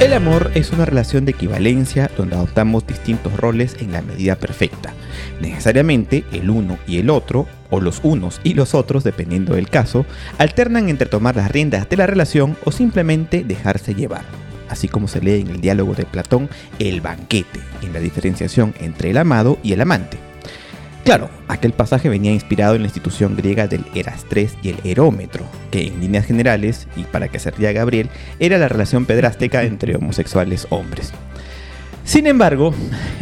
El amor es una relación de equivalencia donde adoptamos distintos roles en la medida perfecta. Necesariamente el uno y el otro, o los unos y los otros, dependiendo del caso, alternan entre tomar las riendas de la relación o simplemente dejarse llevar. Así como se lee en el diálogo de Platón, el banquete, en la diferenciación entre el amado y el amante. Claro, aquel pasaje venía inspirado en la institución griega del Erastres y el Erómetro, que en líneas generales, y para que se ría Gabriel, era la relación pedrástica entre homosexuales hombres. Sin embargo,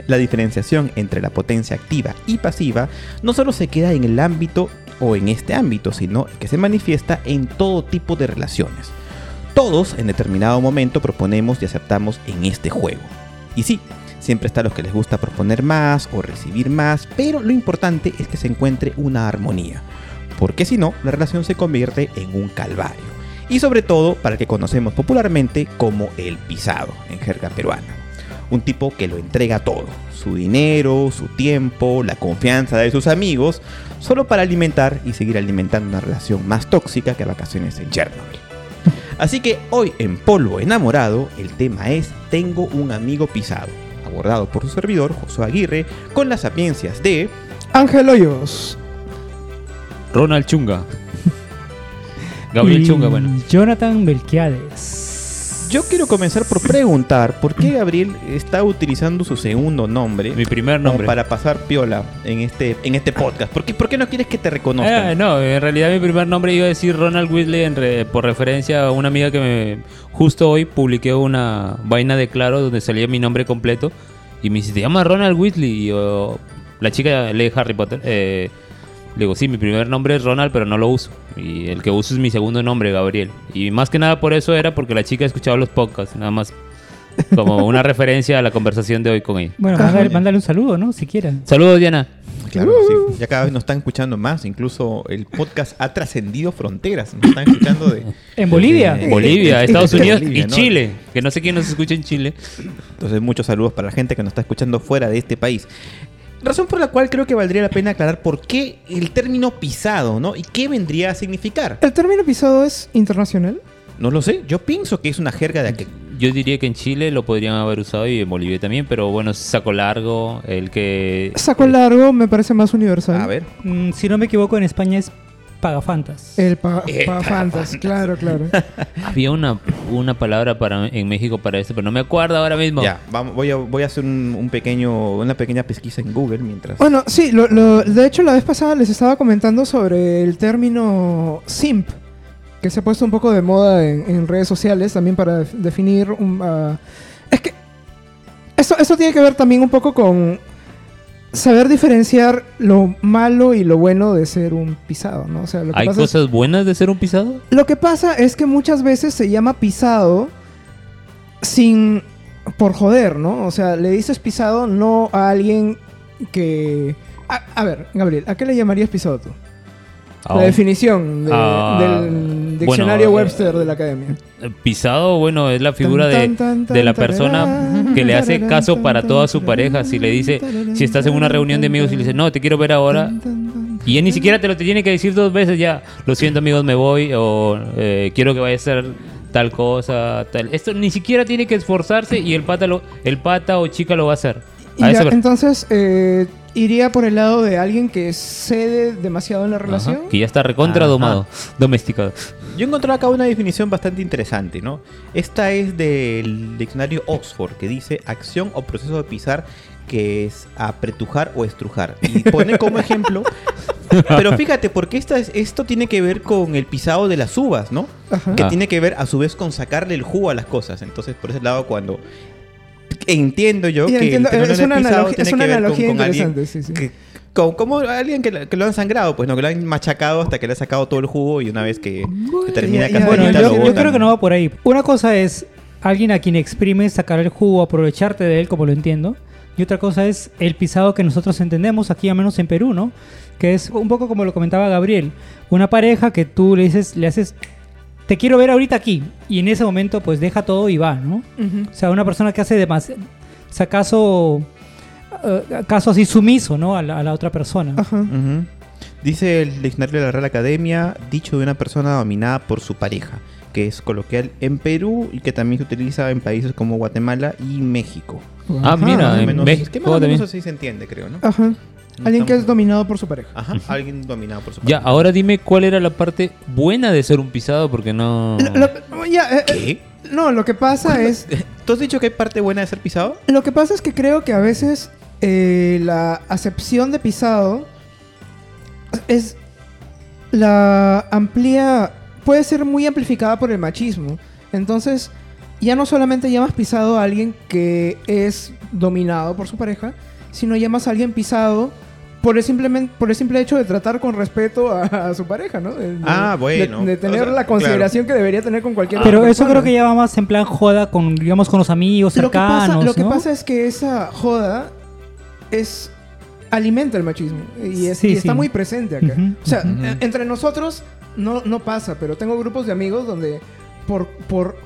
la diferenciación entre la potencia activa y pasiva no solo se queda en el ámbito o en este ámbito, sino que se manifiesta en todo tipo de relaciones. Todos en determinado momento proponemos y aceptamos en este juego. Y sí, Siempre está los que les gusta proponer más o recibir más, pero lo importante es que se encuentre una armonía, porque si no, la relación se convierte en un calvario. Y sobre todo para el que conocemos popularmente como el pisado en jerga peruana. Un tipo que lo entrega todo, su dinero, su tiempo, la confianza de sus amigos, solo para alimentar y seguir alimentando una relación más tóxica que vacaciones en Chernobyl. Así que hoy en Polvo Enamorado el tema es Tengo un amigo pisado abordado por su servidor, Josué Aguirre, con las sapiencias de Ángel Hoyos, Ronald Chunga, Gabriel Y Chunga, bueno. Jonathan Belquiades. Yo quiero comenzar por preguntar por qué Gabriel está utilizando su segundo nombre Mi primer como nombre. para pasar piola en este, en este podcast. ¿Por qué, por qué no quieres que te reconozcan? Eh, no, en realidad mi primer nombre iba a decir Ronald Whitley en re- por referencia a una amiga que me justo hoy publiqué una vaina de claro donde salía mi nombre completo y me dice, ¿te llamas Ronald Whitley? Y yo, la chica lee Harry Potter. eh, le digo, sí, mi primer nombre es Ronald, pero no lo uso. Y el que uso es mi segundo nombre, Gabriel. Y más que nada por eso era porque la chica escuchaba los podcasts, nada más como una referencia a la conversación de hoy con ella. Bueno, mándale, mándale un saludo, ¿no? Si quiera. Saludos, Diana. Claro, sí. Ya cada vez nos están escuchando más. Incluso el podcast ha trascendido fronteras. Nos están escuchando de... En Bolivia. de- Bolivia, Estados Unidos Bolivia, y ¿no? Chile. Que no sé quién nos escucha en Chile. Entonces, muchos saludos para la gente que nos está escuchando fuera de este país. Razón por la cual creo que valdría la pena aclarar por qué el término pisado, ¿no? Y qué vendría a significar. ¿El término pisado es internacional? No lo sé. Yo pienso que es una jerga de aquel. Yo diría que en Chile lo podrían haber usado y en Bolivia también, pero bueno, saco largo, el que... Saco largo me parece más universal. A ver. Mm, si no me equivoco, en España es Pagafantas. El pa El Pagafantas, claro, claro. Había una, una palabra para en México para esto, pero no me acuerdo ahora mismo. Ya, vamos, voy, a, voy a hacer un, un pequeño, una pequeña pesquisa en Google mientras. Bueno, sí, lo, lo- de hecho la vez pasada les estaba comentando sobre el término simp, que se ha puesto un poco de moda en, en redes sociales también para def- definir un... ah, es que esto, esto tiene que ver también un poco con saber diferenciar lo malo y lo bueno de ser un pisado, ¿no? O sea, lo que ¿Hay pasa es- cosas buenas de ser un pisado? Lo que pasa es que muchas veces se llama pisado sin por joder, ¿no? O sea, le dices pisado no a alguien que a, a ver, Gabriel, ¿a qué le llamarías pisado tú? Ah, La definición de- Ah, del diccionario bueno, Webster de la academia. eh, Pisado, bueno, es la figura Tan, de, tan, tan, de la persona que le hace caso para toda su pareja. Si le dice, si estás en una reunión de amigos y le dices, no, te quiero ver ahora, Y él ni siquiera te lo tiene que decir dos veces ya. Lo siento amigos, me voy o eh, quiero que vaya a hacer tal cosa, tal. Esto ni siquiera tiene que esforzarse y el pata lo, el pata o chica lo va a hacer. Y A ya, eso me- entonces, eh, iría por el lado de alguien que cede demasiado en la relación. Ajá, que ya está recontra domado, domesticado. Yo encontré acá una definición bastante interesante, ¿no? Esta es del diccionario Oxford, que dice acción o proceso de pisar que es apretujar o estrujar. Y pone como ejemplo... Pero fíjate, porque esta es- esto tiene que ver con el pisado de las uvas, ¿no? Ajá. Que Ah. tiene que ver a su vez con sacarle el jugo a las cosas. Entonces, por ese lado, cuando... Entiendo yo que entiendo, el término es de una analogía, tiene es una que ver con- analogía con alguien interesante, sí, sí. que- como, como alguien que, lo- que lo han sangrado, pues no, que lo han machacado hasta que le ha sacado todo el jugo y una vez que, que termina casi Bueno, yo, lo yo creo que no va por ahí. Una cosa es alguien a quien exprimes, sacar el jugo, aprovecharte de él, como lo entiendo. Y otra cosa es el pisado que nosotros entendemos aquí, al menos en Perú, ¿no? Que es un poco como lo comentaba Gabriel. Una pareja que tú le dices, le haces, te quiero ver ahorita aquí. Y en ese momento, pues deja todo y va, ¿no? Ujú. O sea, una persona que hace demasiado, o sea, caso, eh, caso así sumiso, ¿no? A la, a la otra persona. Ajá. Dice el diccionario de la Real Academia, dicho de una persona dominada por su pareja, que es coloquial en Perú y que también se utiliza en países como Guatemala y México. Ah, Ajá. mira, en menos- México que más o menos también. así se entiende, creo, ¿no? Ajá. Alguien que es dominado por su pareja. Ajá, alguien dominado por su Ya, pareja. ahora dime cuál era la parte buena de ser un pisado, porque no... Lo- lo- ya, eh, eh, ¿Qué? no, lo que pasa es... ¿Tú has dicho que hay parte buena de ser pisado? Lo que pasa es que creo que a veces eh, la acepción de pisado es la amplía puede ser muy amplificada por el machismo. Entonces, ya no solamente llamas pisado a alguien que es dominado por su pareja, sino llamas a alguien pisado por el, simplemente, por el simple hecho de tratar con respeto a, a su pareja, ¿no? De- Ah, bueno. De, de tener O sea, la consideración que debería tener con cualquier Pero eso creo que ya va más en plan joda con, digamos, con los amigos lo que cercanos, pasa, lo que ¿no? pasa es que esa joda es alimenta el machismo y, es- Sí, y está sí. muy presente acá. O sea, entre nosotros no, no pasa, pero tengo grupos de amigos donde por, por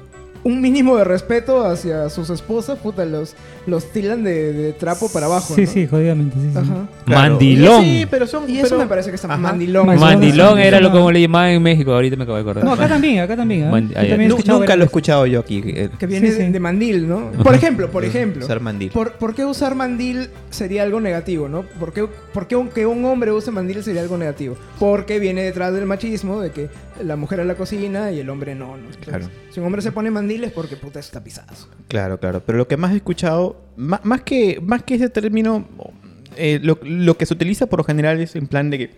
un mínimo de respeto hacia sus esposas, puta, los, los tilan de, de trapo para abajo. Sí, ¿no? sí, jodidamente. Sí, sí. Ajá. Mandilón. Sí, pero son. Y eso pero- me parece que está Ajá. mandilón. Mandilón. Era lo como le llamaban en México, ahorita me acabo de acordar. No, acá también, acá también. ¿eh? Mand- también nunca lo he escuchado yo aquí. eh, Que viene Sí, de, sí. de mandil, ¿no? Por ejemplo, por ejemplo. Usar mandil. ¿Por, por qué usar mandil sería algo negativo, no? ¿Por qué, por qué un, que un hombre use mandil sería algo negativo? Porque viene detrás del machismo de que la mujer a la cocina y el hombre no, ¿no? Entonces, Claro. Si un hombre se pone mandil es porque puta está pisado. Claro, claro. Pero lo que más he escuchado, ma- más, que, más que ese término, eh, lo, lo que se utiliza por lo general es en plan de que,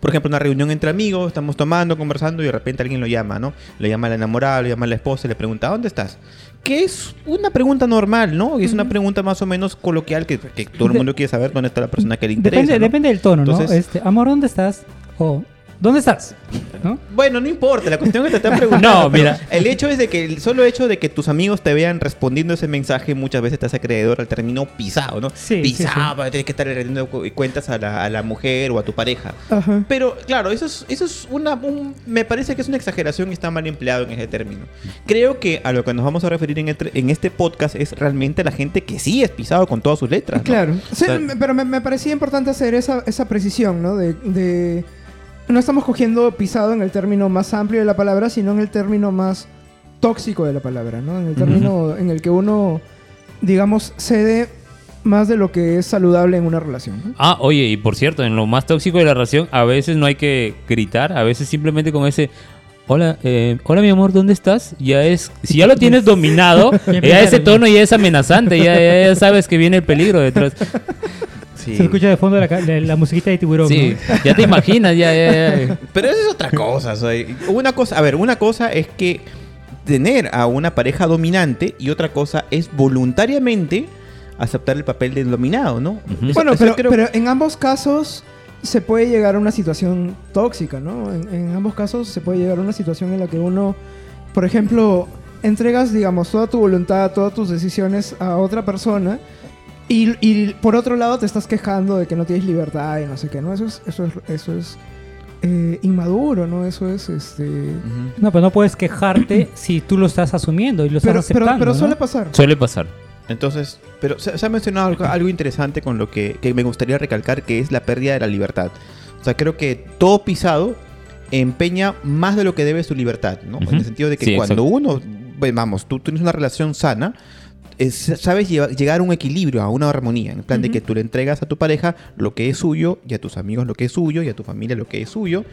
por ejemplo, una reunión entre amigos, estamos tomando, conversando y de repente alguien lo llama, ¿no? Le llama a la enamorada, le llama a la esposa y le pregunta, ¿dónde estás? Que es una pregunta normal, ¿no? Es una pregunta más o menos coloquial que, que todo el mundo quiere saber dónde está la persona que le interesa. Depende, ¿no? depende del tono, ¿no? Este, amor, ¿dónde estás? O, ¿dónde estás? ¿No? Bueno, no importa, la cuestión es que te están preguntando. No, mira. El hecho es de que el solo hecho de que tus amigos te vean respondiendo ese mensaje muchas veces te hace acreedor al término pisado, ¿no? Sí, sí, pisado, tienes que estar rendiendo cu- cuentas a la, a la mujer o a tu pareja. Ajá. Pero claro, eso es, eso es una. un- me parece que es una exageración y está mal empleado en ese término. Creo que a lo que nos vamos a referir en este, en este podcast es realmente la gente que sí es pisado con todas sus letras. ¿no? Claro. Sí, O sea- me- pero me, me parecía importante hacer esa, esa precisión, ¿no? De, de- No estamos cogiendo pisado en el término más amplio de la palabra, sino en el término más tóxico de la palabra, ¿no? En el término en el que uno, digamos, cede más de lo que es saludable en una relación. ¿no? Ah, oye, y por cierto, en lo más tóxico de la relación, a veces no hay que gritar, a veces simplemente con ese... Hola, eh, hola mi amor, ¿dónde estás? Ya es, si ya lo tienes dominado, Ya ese tono ya es amenazante, ya, ya- ya sabes que viene el peligro detrás. Sí. Se escucha de fondo la, la- la musiquita de tiburón. Sí, ¿no? ya te imaginas, ya, ya, ya. Pero eso es otra cosa. o sea, una cosa, a ver, una cosa es que tener a una pareja dominante y otra cosa es voluntariamente aceptar el papel del dominado, ¿no? Bueno, eso pero, creo- pero en ambos casos se puede llegar a una situación tóxica, ¿no? En, en ambos casos se puede llegar a una situación en la que uno, por ejemplo, entregas, digamos, toda tu voluntad, todas tus decisiones a otra persona y, y por otro lado te estás quejando de que no tienes libertad y no sé qué, ¿no? Eso es, eso es, eso es eh, inmaduro, ¿no? Eso es, este... No, pero no puedes quejarte si tú lo estás asumiendo y lo estás Pero, aceptando. pero ¿no? suele pasar. Suele pasar. Entonces, pero se, se ha mencionado algo, algo interesante con lo que, que me gustaría recalcar, que es la pérdida de la libertad. O sea, creo que todo pisado empeña más de lo que debe su libertad, ¿no? En el sentido de que Sí, cuando exacto. uno, pues, vamos, tú tienes una relación sana, es- sabes llegar a un equilibrio, a una armonía, en plan de que tú le entregas a tu pareja lo que es suyo, y a tus amigos lo que es suyo, y a tu familia lo que es suyo,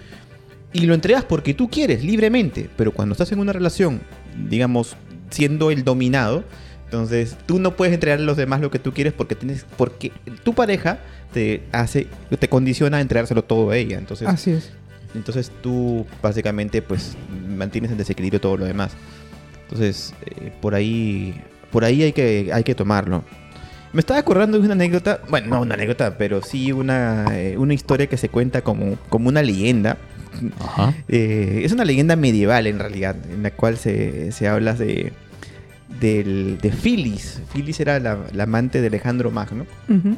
y lo entregas porque tú quieres, libremente, pero cuando estás en una relación, digamos, siendo el dominado, entonces tú no puedes entregar a los demás lo que tú quieres porque tienes, porque tu pareja te hace, te condiciona a entregárselo todo a ella, entonces, Así es. entonces tú básicamente pues mantienes en desequilibrio todo lo demás. Entonces, eh, por ahí, por ahí hay que, hay que tomarlo. Me estaba acordando de una anécdota, bueno, no una anécdota, pero sí una, eh, una historia que se cuenta como, como una leyenda. Ajá. Eh, es una leyenda medieval en realidad, en la cual se, se habla de, del, de Filis. Filis era la, la amante de Alejandro Magno. Ujú.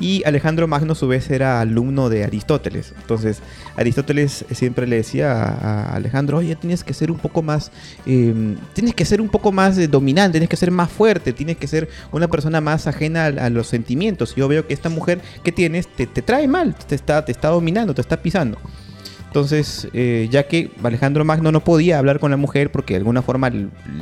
Y Alejandro Magno a su vez era alumno de Aristóteles. Entonces Aristóteles siempre le decía a, Alejandro, oye, tienes que ser un poco más, eh, tienes que ser un poco más eh, dominante, tienes que ser más fuerte, tienes que ser una persona más ajena a, a los sentimientos. Yo veo que esta mujer que tienes te, te trae mal, te está, te está dominando, te está pisando. Entonces, eh, ya que Alejandro Magno no podía hablar con la mujer porque de alguna forma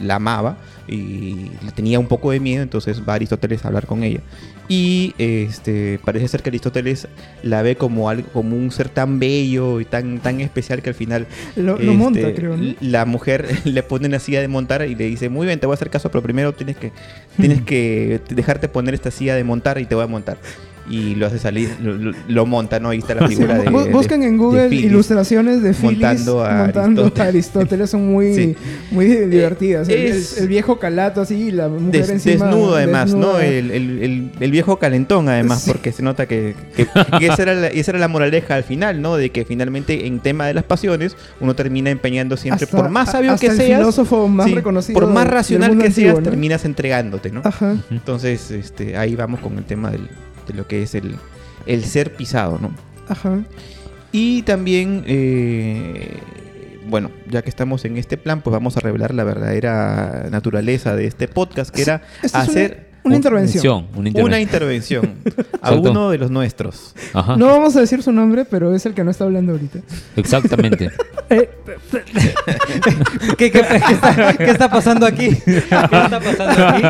la amaba y le tenía un poco de miedo, entonces va Aristóteles a hablar con ella. Y este, parece ser que Aristóteles la ve como algo, como un ser tan bello y tan, tan especial que al final Lo, lo este, monta, creo, ¿no? La mujer le pone una silla de montar y le dice, muy bien, te voy a hacer caso, pero primero tienes que, tienes que dejarte poner esta silla de montar y te voy a montar. Y lo hace salir, lo, lo- monta, ¿no? Ahí está la Sí, figura de, bu- de- busquen en de Google Phyllis. ilustraciones de Phyllis montando a montando a Aristóteles. Aristóteles. Son muy, Sí. muy divertidas. El- es- el, viejo calato así y la mujer Des- encima. desnudo además, ¿no? desnuda. El, el- el- el viejo calentón además, Sí. porque se nota que, que- que esa, era la, esa era la moraleja al final, ¿no? De que finalmente en tema de las pasiones uno termina empeñando siempre, Hasta- por más sabio que seas, filósofo más sí, reconocido por más racional que seas, terminas entregándote, ¿no? Ajá. Entonces, este, ahí vamos con el tema del- de lo que es el, el ser pisado, ¿no? Ajá. Y también, eh, bueno, ya que estamos en este plan, pues vamos a revelar la verdadera naturaleza de este podcast, que era Esta es una- hacer una, intervención. Una intervención. una intervención a Exacto. uno de los nuestros. Ajá. No vamos a decir su nombre, pero es el que no está hablando ahorita. Exactamente. Eh, ¿Qué, qué- qué está, qué está pasando aquí? ¿Qué está pasando aquí?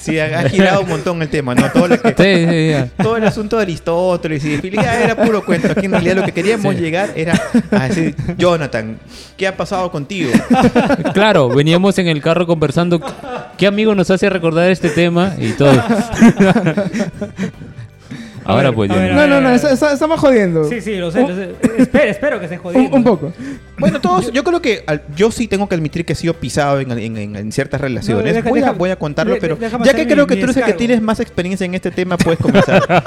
Sí, ha, ha girado un montón el tema, ¿no? Todo, lo que- Sí, sí, ya. todo el asunto de Aristóteles y de Filipe ya era puro cuento. Aquí en realidad lo que queríamos llegar era a decir, Jonathan, ¿qué ha pasado contigo? Claro, veníamos en el carro conversando. ¿Qué amigo nos hace recordar este tema? Y todo. Ahora pues ver, no. No, no, no, está- está- estamos jodiendo. Sí, sí, lo sé. Lo sé. Espero, espero que estén jodiendo. Un, un poco. Bueno, todos, yo creo que al- yo sí tengo que admitir que he sido pisado en, en- en- en ciertas relaciones. No, deja- voy, a, voy a contarlo, de- pero ya que mi- creo que mi tú eres el que tienes más experiencia en este tema, puedes comenzar.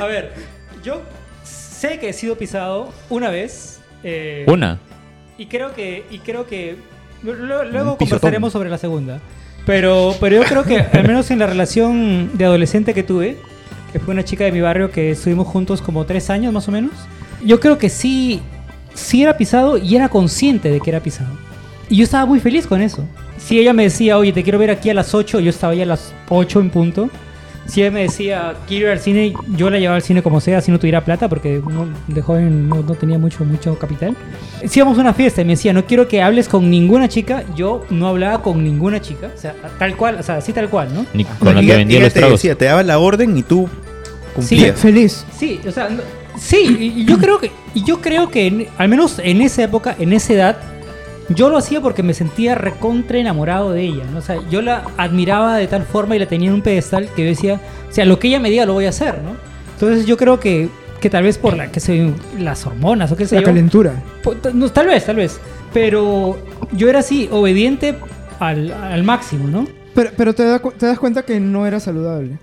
A ver, yo sé que he sido pisado una vez. eh, Una. Y creo que, y creo que lu- lu- luego conversaremos sobre la segunda. Pero, pero yo creo que al menos en la relación de adolescente que tuve, que fue una chica de mi barrio que estuvimos juntos como tres años más o menos, yo creo que sí, sí era pisado y era consciente de que era pisado. Y yo estaba muy feliz con eso. Si ella me decía, oye, te quiero ver aquí a las 8, yo estaba ya a las 8 en punto. Si ella me decía, quiero ir al cine, yo la llevaba al cine como sea, si no tuviera plata, porque no- de joven no, no tenía mucho, mucho capital. Si íbamos a una fiesta y me decía, no quiero que hables con ninguna chica, yo no hablaba con ninguna chica. O sea, tal cual, o sea, así tal cual, ¿no? Ni con la que vendía los te tragos. decía, te daba la orden y tú cumplías. Feliz. Sí, o sea, no- sí, y yo creo que, y yo creo que en- al menos en esa época, en esa edad, yo lo hacía porque me sentía recontra enamorado de ella, ¿no? O sea, yo la admiraba de tal forma y la tenía en un pedestal que yo decía, o sea, lo que ella me diga lo voy a hacer, ¿no? Entonces yo creo que, que tal vez por la, que se, las hormonas o qué sé La yo, calentura. po- t- no, tal vez, tal vez, pero yo era así, obediente al, al máximo, ¿no? Pero, pero te, da te das cuenta que no era saludable.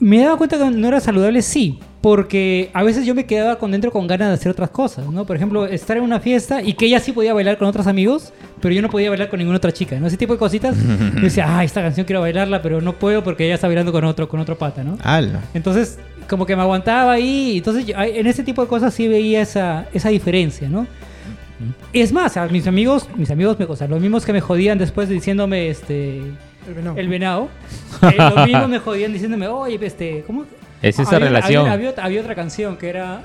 Me he dado cuenta que no era saludable, sí, porque a veces yo me quedaba con dentro con ganas de hacer otras cosas, ¿no? Por ejemplo, estar en una fiesta y que ella sí podía bailar con otros amigos, pero yo no podía bailar con ninguna otra chica, ¿no? Ese tipo de cositas. Yo decía, ah, esta canción quiero bailarla, pero no puedo porque ella está bailando con otro, con otro pata, ¿no? Ala. Entonces, como que me aguantaba ahí, entonces yo- en ese tipo de cosas sí veía esa, esa diferencia, ¿no? Es más, a mis amigos, mis amigos, me, o sea, los mismos que me jodían después diciéndome, este, El venado. el venado. Eh, los mismos me jodían diciéndome, oye, este, ¿cómo? Es esa Había- relación. Había, había otra- había otra canción que era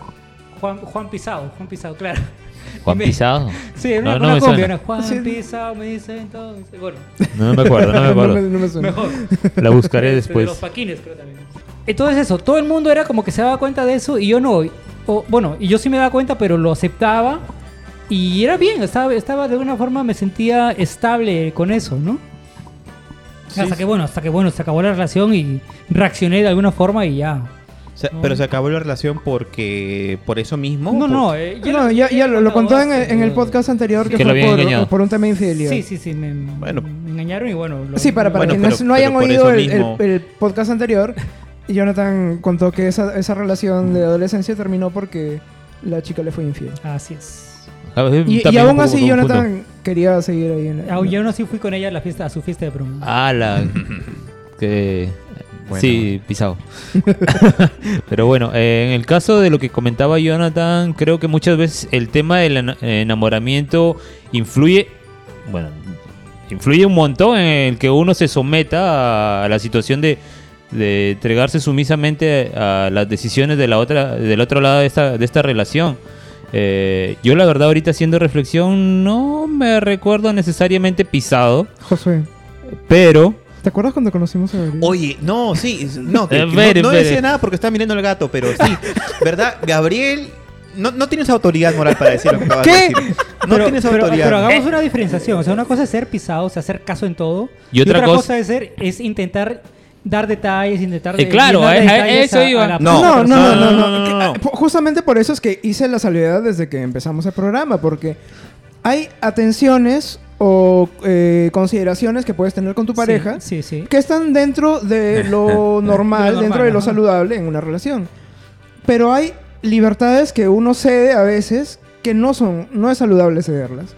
Juan, Juan Pisado, Juan Pisado, claro. Juan me- Pisado. Sí, era una, No, no una cumbia, era Juan Sí. Pisado, me dicen todo. me dice- Bueno, No me acuerdo, no me no, acuerdo. me, no me suena. mejor. La buscaré De- de después. los paquines, creo también. Entonces eso, todo el mundo era como que se daba cuenta de eso y yo no. O, bueno, y yo sí me daba cuenta, pero lo aceptaba y era bien, estaba, estaba de alguna forma, me sentía estable con eso, ¿no? Hasta que bueno, hasta que bueno, se acabó la relación y reaccioné de alguna forma y ya. O sea, No. Pero se acabó la relación porque por eso mismo. No, por- no, eh, No, ya, ya lo, lo contó en, el- en el podcast anterior que, Que lo fue por, por un tema de infidelidad. Sí, sí, sí, me, Bueno. me engañaron y bueno. lo- Sí, para, para Bueno, quienes pero- no hayan oído el, el- el podcast anterior, Jonathan contó que esa, esa relación de adolescencia terminó porque la chica le fue infiel. Así es. A ver, Y, y aún así. Jonathan quería seguir ahí en la... Aún yo no sí fui con ella a la fiesta, a su fiesta de promo. Ala. que. Bueno. Sí, pisado. Pero bueno, eh, en el caso de lo que comentaba Jonathan, creo que muchas veces el tema del ena- enamoramiento influye. Bueno, influye un montón en el que uno se someta a, a la situación de, de entregarse sumisamente a las decisiones de la otra, del otro lado de esta, de esta relación. Eh, yo la verdad ahorita haciendo reflexión no me recuerdo necesariamente pisado, Josué, pero ¿te acuerdas cuando conocimos a Gabriel? Oye, no, sí, no, que- Eh, que espere, no, decía nada porque estaba mirando el gato, pero sí, ¿verdad? Gabriel, no, no tienes autoridad moral para decir lo que acabas de ¿Qué? decir. No pero, tienes pero- autoridad. pero hagamos una diferenciación. O sea, una cosa es ser pisado, o sea, hacer caso en todo. Y otra cosa- cosa es ser, es intentar dar detalles, intentar... Eh, claro, eso iba. A no. No, no, no, no, Justamente por eso es que hice la salvedad desde que empezamos el programa, porque hay atenciones o eh, consideraciones que puedes tener con tu pareja que están dentro de lo normal, dentro de lo saludable en una relación. Pero hay libertades que uno cede a veces que no son, no es saludable cederlas.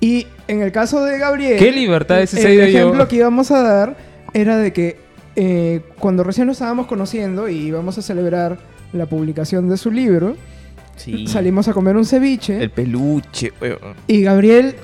Y en el caso de Gabriel, ¿qué libertades El ejemplo que íbamos a dar era de que eh, cuando recién nos estábamos conociendo y íbamos a celebrar la publicación de su libro, Sí. salimos a comer un ceviche El peluche, weón. y Gabriel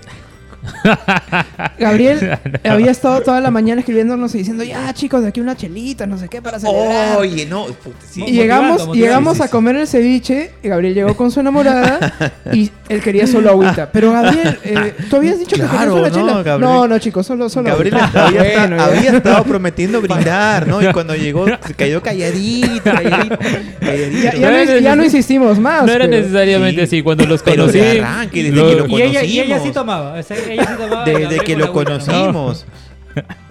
Gabriel había estado toda la mañana escribiéndonos y diciendo, ya chicos, de aquí una chelita, no sé qué, para celebrar. Oye, no, sí. y llegamos, motivando. llegamos a comer el ceviche, y Gabriel llegó con su enamorada y él quería solo agüita. Pero Gabriel, eh, tú habías dicho que Claro, querías una no, chela. Gabriel. No, no, chicos, solo, solo Gabriel agüita. había, Bueno, estado prometiendo brindar, ¿no? Y cuando llegó, se cayó calladito, calladito. calladito. Ya, ya No ya insistimos más. no era pero- necesariamente sí. así cuando los Pero conocí. de arranque, desde lo- que lo Y ella, y ella sí tomaba. o sea, ella tomaba. Desde Gabriel que lo conocimos.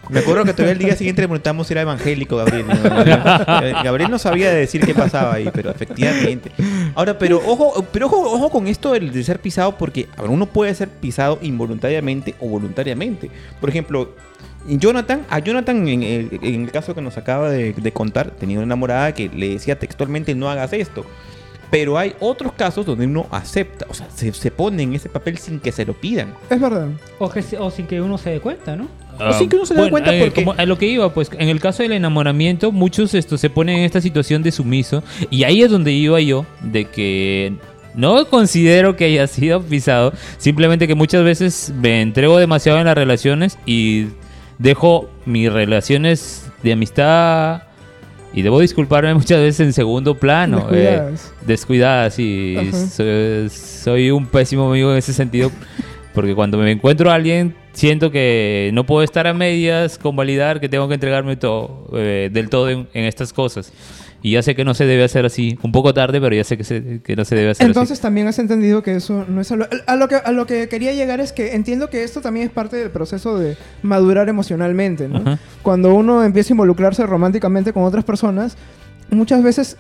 Me acuerdo que todavía el día siguiente le preguntamos si era evangélico Gabriel. ¿no? Gabriel Gabriel no sabía decir qué pasaba ahí, pero efectivamente. Ahora, pero ojo, pero ojo, ojo con esto del- de ser pisado, porque ver, uno puede ser pisado involuntariamente o voluntariamente. Por ejemplo, Jonathan, a Jonathan, en el, en el caso que nos acaba de, de contar, tenía una enamorada que le decía textualmente no hagas esto. Pero hay otros casos donde uno acepta, o sea, se, se pone en ese papel sin que se lo pidan. Es verdad. O, que, o sin que uno se dé cuenta, ¿no? Ah, sí que uno se da cuenta eh, porque- como a lo que iba, pues en el caso del enamoramiento, muchos esto, se ponen en esta situación de sumiso. Y ahí es donde iba yo, de que no considero que haya sido pisado. Simplemente que muchas veces me entrego demasiado en las relaciones y dejo mis relaciones de amistad. Y debo disculparme muchas veces en segundo plano. eh, Descuidadas. descuidadas y soy, soy un pésimo amigo en ese sentido porque cuando me encuentro a alguien siento que no puedo estar a medias con validar que tengo que entregarme todo eh, del todo en, en estas cosas y ya sé que no se debe hacer así un poco tarde pero ya sé que, se- que no se debe hacer Entonces también has entendido que eso no es solo... A lo que, a lo que quería llegar es que entiendo que esto también es parte del proceso de madurar emocionalmente, ¿no? Ajá. Cuando uno empieza a involucrarse románticamente con otras personas, muchas veces,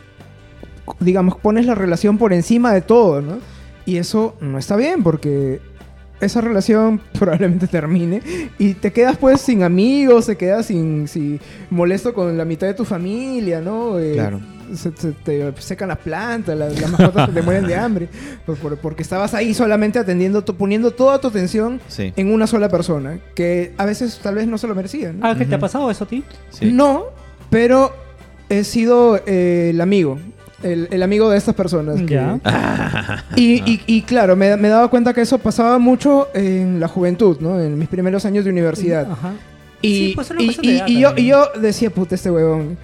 digamos, pones la relación por encima de todo, ¿no? Y eso no está bien porque esa relación probablemente termine y te quedas pues sin amigos, te quedas sin, sin molesto con la mitad de tu familia, ¿no? Eh, Claro. Se, se- te secan las plantas, las, las mascotas te mueren de hambre, por- por- porque estabas ahí solamente atendiendo, to- poniendo toda tu atención Sí. en una sola persona, que a veces tal vez no se lo merecían. ¿no? Ángel, ¿te ha pasado eso a ti? sí. No, pero he sido eh, el amigo, el, el amigo de estas personas. que- Ya. y, y- y claro, me, me he dado cuenta que eso pasaba mucho en la juventud, ¿no? En mis primeros años de universidad. Ajá. Y, Sí, pues, una y- y- y yo, y yo decía, puta, este huevón.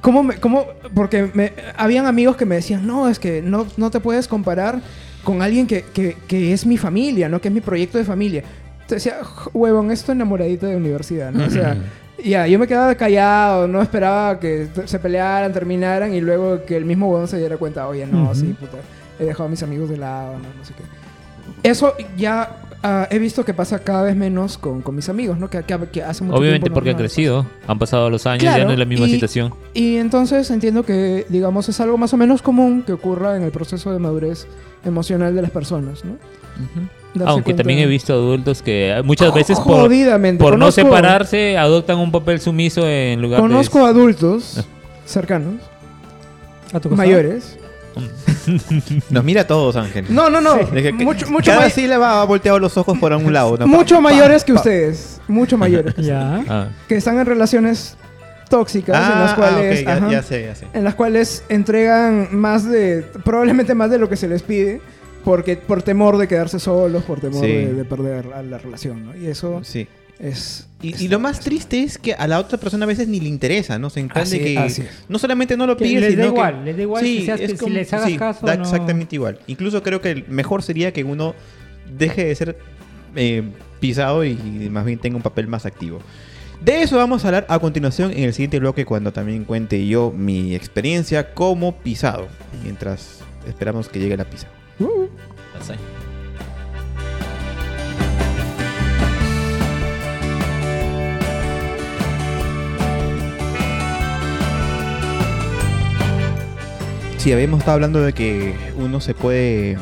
¿Cómo me, cómo? Porque me, habían amigos que me decían, no, es que no, no te puedes comparar con alguien que, que- que es mi familia, ¿no? Que es mi proyecto de familia. Te decía, "J- huevón, esto enamoradito de universidad, ¿no? O sea, ya, yo me quedaba callado, no esperaba que se pelearan, terminaran y luego que el mismo huevón se diera cuenta, oye, no, Ujú. sí, puta, he dejado a mis amigos de lado, no, no sé qué. Eso ya ah, he visto que pasa cada vez menos con, con mis amigos, ¿no? Que, que, que hace mucho obviamente tiempo porque han no les crecido han pasado los años Claro, ya no es la misma y- situación pasa. Y entonces entiendo que, digamos, es algo más o menos común que ocurra en el proceso de madurez emocional de las personas, ¿no? Darse aunque cuenta- también he visto adultos que muchas veces por, no Conozco- separarse adoptan un papel sumiso en lugar Conozco de adultos cercanos, ¿A tu costado? mayores. Nos mira a todos, Ángel. No, no, no. De que- que mucho mucho, cada may- sílaba ha volteado los ojos por un lado. ¿no? mucho Pa, pa, mayores que pa. ustedes. Mucho mayores. que Ya. ustedes. Ah. Que están en relaciones tóxicas en las Ah, cuales... ah, ok, ya, ajá. ya sé, ya sé. en las cuales entregan más de, probablemente más de lo que se les pide, porque por temor de quedarse solos, por temor Sí. de, de perder la, la relación, ¿no? Y eso, Sí. Es, Y, es- y lo más triste es que a la otra persona a veces ni le interesa, ¿no? Se entiende Así- que no solamente no lo Que pide, les da sino que- igual, les da igual si seas- es si les hagas sí, caso da o no. exactamente igual. Incluso creo que el mejor sería que uno deje de ser eh, pisado y, y más bien tenga un papel más activo. De eso vamos a hablar a continuación en el siguiente bloque cuando también cuente yo mi experiencia como pisado. Mientras esperamos que llegue la pizza. Lasaña. Sí, habíamos estado hablando de que uno se puede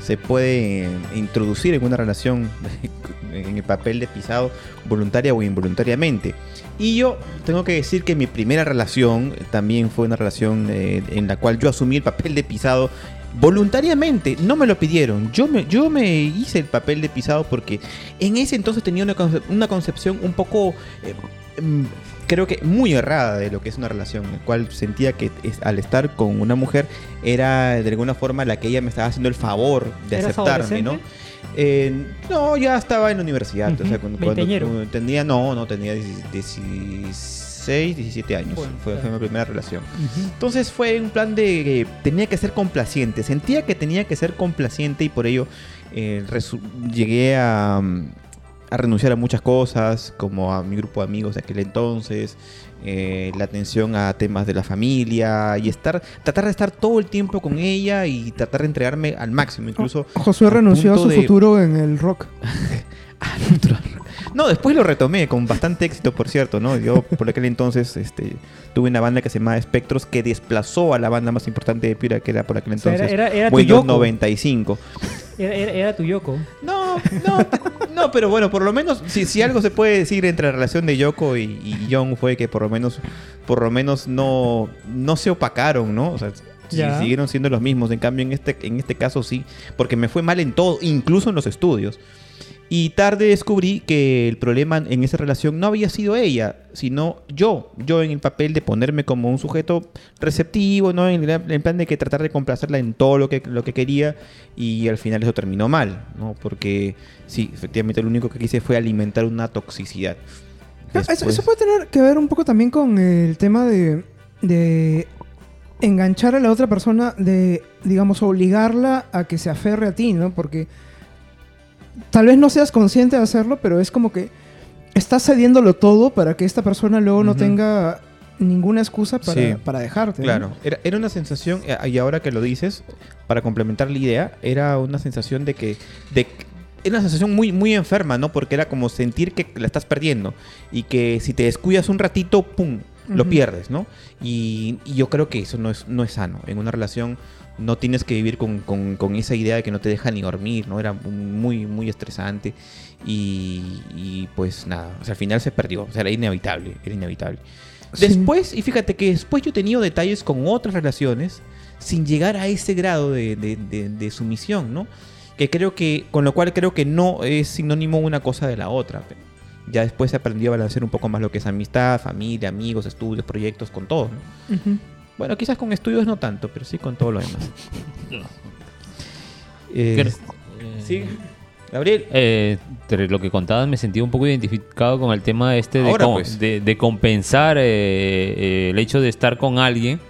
se puede introducir en una relación en el papel de pisado voluntaria o involuntariamente. Y yo tengo que decir que mi primera relación también fue una relación eh, en la cual yo asumí el papel de pisado voluntariamente. No me lo pidieron. Yo me, yo me hice el papel de pisado porque en ese entonces tenía una, conce- una concepción un poco... eh, em, creo que muy errada de lo que es una relación, en la cual sentía que es- al estar con una mujer era de alguna forma la que ella me estaba haciendo el favor de ¿Eras aceptarme, ¿no? Eh, no, ya estaba en la universidad, o sea, cuando, cuando- tenía, no, no, tenía 16, 17 años, Bueno, fue, claro. fue mi primera relación. Entonces fue un plan de que tenía que ser complaciente. Sentía que tenía que ser complaciente y por ello eh, llegué a, mm, a renunciar a muchas cosas, como a mi grupo de amigos de aquel entonces, eh, la atención a temas de la familia y estar, tratar de estar todo el tiempo con ella y tratar de entregarme al máximo, incluso Josué al renunció a su de- futuro en el rock. No, después lo retomé con bastante éxito, por cierto, ¿no? Yo por aquel entonces este, tuve una banda que se llamaba Spectros que desplazó a la banda más importante de Pira, que era por aquel O sea, entonces era, era, era tu Yoko. 95. Era, tu Yoko. No, no, no, pero bueno, por lo menos, si, si algo se puede decir entre la relación de Yoko y, y John fue que por lo menos, por lo menos no, no se opacaron, ¿no? O sea, Ya. siguieron siendo los mismos. En cambio, en este, en este caso sí, porque me fue mal en todo, incluso en los estudios. Y tarde descubrí que el problema en esa relación no había sido ella, sino yo. Yo en el papel de ponerme como un sujeto receptivo, ¿no? En, el- plan de que tratar de complacerla en todo lo que, lo que quería. Y al final eso terminó mal, ¿no? Porque sí, efectivamente lo único que quise fue alimentar una toxicidad. Ah, Eso, eso puede tener que ver un poco también con el tema de, de enganchar a la otra persona, de, digamos, obligarla a que se aferre a ti, ¿no? Porque tal vez no seas consciente de hacerlo, pero es como que estás cediéndolo todo para que esta persona luego no tenga ninguna excusa para, Sí. para dejarte. ¿no? Claro, era, era una sensación, eh, y ahora que lo dices, para complementar la idea, era una sensación de que... De, era una sensación muy, muy enferma, ¿no? Porque era como sentir que la estás perdiendo y que si te descuidas un ratito, ¡pum!, lo pierdes, ¿no? Y, y yo creo que eso no es, no es sano. En una relación no tienes que vivir con, con- con esa idea de que no te deja ni dormir, ¿no? Era muy, muy estresante y, y, pues nada, o sea, al final se perdió, o sea, era inevitable, era inevitable. Sí. Después, y fíjate que después yo he tenido detalles con otras relaciones sin llegar a ese grado de, de- de- de sumisión, ¿no? Que creo que, con lo cual creo que no es sinónimo una cosa de la otra. Ya después se aprendió a balancear un poco más lo que es amistad, familia, amigos, estudios, proyectos, con todo, ¿no? Ujú. Bueno, quizás con estudios no tanto, pero sí con todo lo demás. Eh, Creo- sí, Gabriel. Eh, lo que contabas me sentí un poco identificado con el tema este de, Ahora, com- pues. de, de compensar eh, eh, el hecho de estar con alguien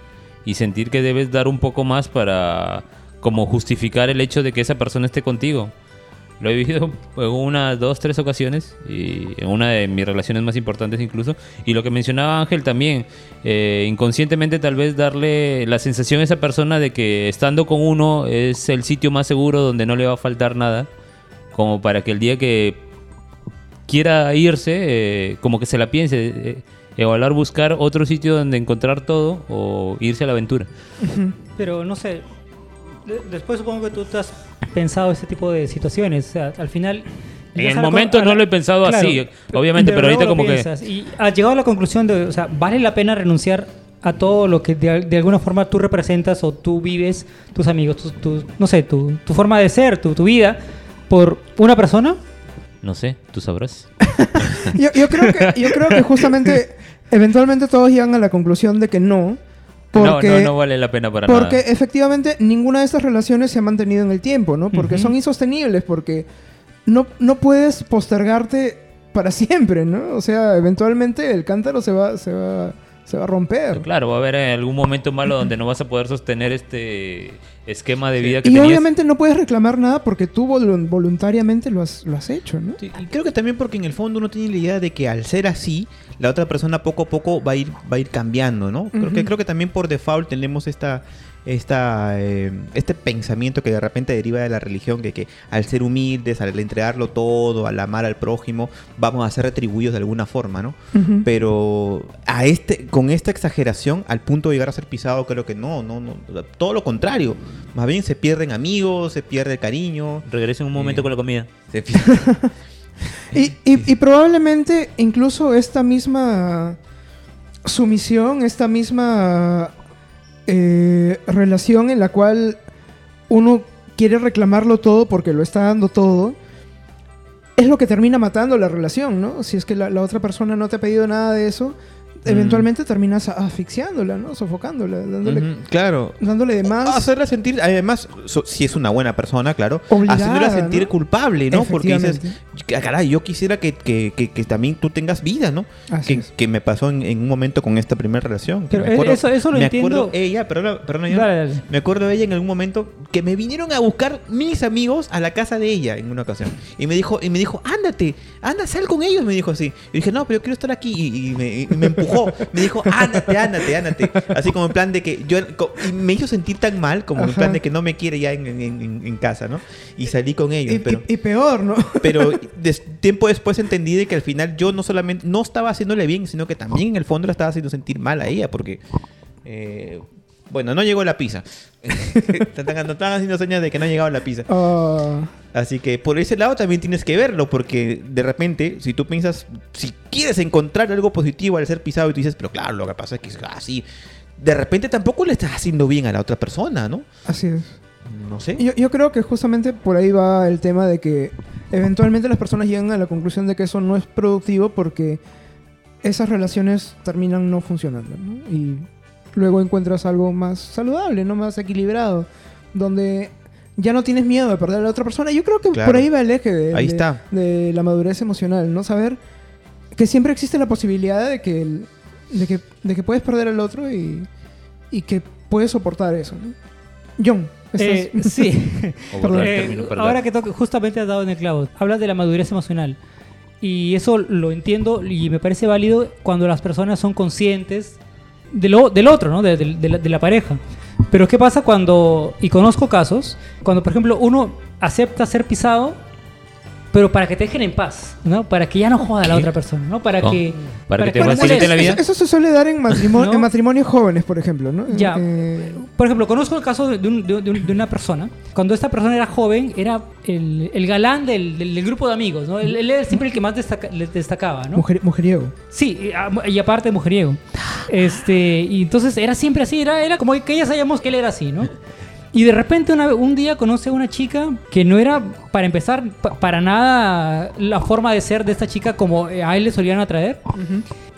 y sentir que debes dar un poco más para como justificar el hecho de que esa persona esté contigo. Lo he vivido en unas dos, tres ocasiones y en una de mis relaciones más importantes incluso. Y lo que mencionaba Ángel también, eh, inconscientemente tal vez darle la sensación a esa persona de que estando con uno es el sitio más seguro donde no le va a faltar nada como para que el día que quiera irse, eh, como que se la piense, eh, evaluar, buscar otro sitio donde encontrar todo o irse a la aventura. Pero no sé, después supongo que tú te has pensado este tipo de situaciones. O sea, al final... En el momento con- no la- lo he pensado así, obviamente, pero ahorita como que- Y has llegado a la conclusión de, o sea, ¿vale la pena renunciar a todo lo que de, de alguna forma tú representas o tú vives, tus amigos, tus- tus- no sé, tu, tu forma de ser, tu, tu vida, por una persona? No sé, tú sabrás. Yo, yo creo que, yo creo que justamente, eventualmente todos llegan a la conclusión de que no. Porque, no, no, no vale la pena para porque nada. efectivamente ninguna de estas relaciones se ha mantenido en el tiempo, ¿no? Porque son insostenibles, porque no, no puedes postergarte para siempre, ¿no? O sea, eventualmente el cántaro se va, se va, se va a romper. Claro, va a haber algún momento malo donde no vas a poder sostener este esquema de vida que Y tenías. obviamente no puedes reclamar nada porque tú volun- voluntariamente lo has, lo has hecho, ¿no? Sí, y creo que también porque en el fondo uno tiene la idea de que al ser así, la otra persona poco a poco va a ir, va a ir cambiando, ¿no? Creo, que, creo que también por default tenemos esta, esta, eh, este pensamiento que de repente deriva de la religión, que, que al ser humildes, al entregarlo todo, al amar al prójimo, vamos a ser retribuidos de alguna forma, ¿no? Pero a este, con esta exageración, al punto de llegar a ser pisado, creo que no, no, no. Todo lo contrario. Más bien se pierden amigos, se pierde el cariño. Regresa en un momento Eh. con la comida. Se pierde. Y, y- y probablemente incluso esta misma sumisión, esta misma eh, relación en la cual uno quiere reclamarlo todo porque lo está dando todo, es lo que termina matando la relación, ¿no? Si es que la, la otra persona no te ha pedido nada de eso, eventualmente terminas asfixiándola, ¿no? Sofocándola, dándole, claro. dándole de más. Hacerla sentir, además, so- si es una buena persona, claro, Obligada, haciéndola sentir ¿no? culpable, ¿no? Porque dices, Efectivamente. "Que- caray, yo quisiera que, que- que- que también tú tengas vida, ¿no? Así Que, es. que me pasó en, en un momento con esta primera relación. Pero me acuerdo- eso- eso lo me entiendo. acuerdo ella, perdona, perdona, yo- Dale, dale. me acuerdo de ella en algún momento que me vinieron a buscar mis amigos a la casa de ella en una ocasión. Y me dijo, y me dijo, ándate, anda, sal con ellos, me dijo así. Y dije, no, pero yo quiero estar aquí. Y, y me, y me empujó. Me dijo, ándate, ándate, ándate. Así como en plan de que yo. Y me hizo sentir tan mal como en Ajá. plan de que no me quiere ya en, en- en- en casa, ¿no? Y salí con ellos. Y, pero, y- y peor, ¿no? pero des- tiempo después entendí de que al final yo no solamente no estaba haciéndole bien, sino que también en el fondo la estaba haciendo sentir mal a ella, porque eh, bueno, no llegó la pizza. están haciendo señas de que no ha llegado la pizza. Ah, Así que por ese lado también tienes que verlo, porque de repente, si tú piensas, si quieres encontrar algo positivo al ser pisado y tú dices, pero claro, lo que pasa es que es así, de repente tampoco le estás haciendo bien a la otra persona, ¿no? así es. No sé. Yo, yo creo que justamente por ahí va el tema de que eventualmente las personas llegan a la conclusión de que eso no es productivo porque esas relaciones terminan no funcionando. ¿no? Y luego encuentras algo más saludable, no más equilibrado, donde ya no tienes miedo de perder a la otra persona. Yo creo que Claro. por ahí va el eje de, Ahí de- está. de la madurez emocional, ¿no? Saber que siempre existe la posibilidad de que, el- de que, de que puedes perder al otro y, y que puedes soportar eso. ¿no? John, estás- Eh, sí. Perdón. Eh, término, perdón. ahora que toque, justamente has dado en el clavo, hablas de la madurez emocional. Y eso lo entiendo y me parece válido cuando las personas son conscientes de lo, del otro, ¿no? De, la, de la pareja. Pero ¿qué pasa cuando, y conozco casos, cuando por ejemplo uno acepta ser pisado, pero para que te dejen en paz, ¿no? Para que ya no joda a la otra persona, ¿no? Para que... Para que te Bueno, facilite eso- la vida. Eso, eso se suele dar en, matrimonio, ¿No? en matrimonios jóvenes, por ejemplo, ¿no? Ya. Eh, Por ejemplo, conozco el caso de, un- de un- de una persona. Cuando esta persona era joven, era el, el galán del, del- del grupo de amigos, ¿no? Él, él era siempre el que más destaca- le destacaba, ¿no? mujer- mujeriego. Sí, y, a- y aparte mujeriego. Este, y entonces era siempre así, era, era como que ya sabíamos que él era así, ¿no? Y de repente una- un día conoce a una chica que no era, para empezar, pa- para nada la forma de ser de esta chica como eh, a él le solían atraer.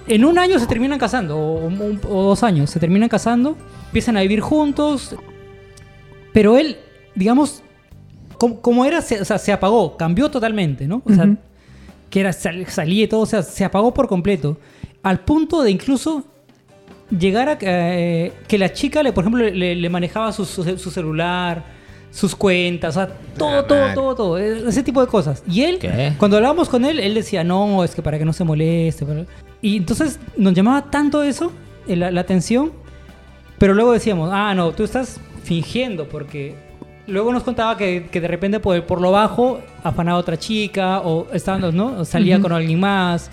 En un año se terminan casando, o, un- o dos años, se terminan casando, empiezan a vivir juntos, pero él, digamos, como, como era, se, o sea, se apagó, cambió totalmente, ¿no? O sea, que era sal- salía y todo, o sea, se apagó por completo. Al punto de incluso llegar a eh, que la chica, le, por ejemplo, le, le manejaba su, su- su celular, sus cuentas, o sea, todo, Ah, todo, todo, todo, eh, ese tipo de cosas. Y él, ¿Qué? cuando hablábamos con él, él decía, no, es que para que no se moleste. para-". Y entonces nos llamaba tanto eso, eh, la, la atención, pero luego decíamos, ah, no, tú estás fingiendo, porque luego nos contaba que, que de repente por, por lo bajo afanaba a otra chica, o estaba, ¿no? O salía Ujú. con alguien más.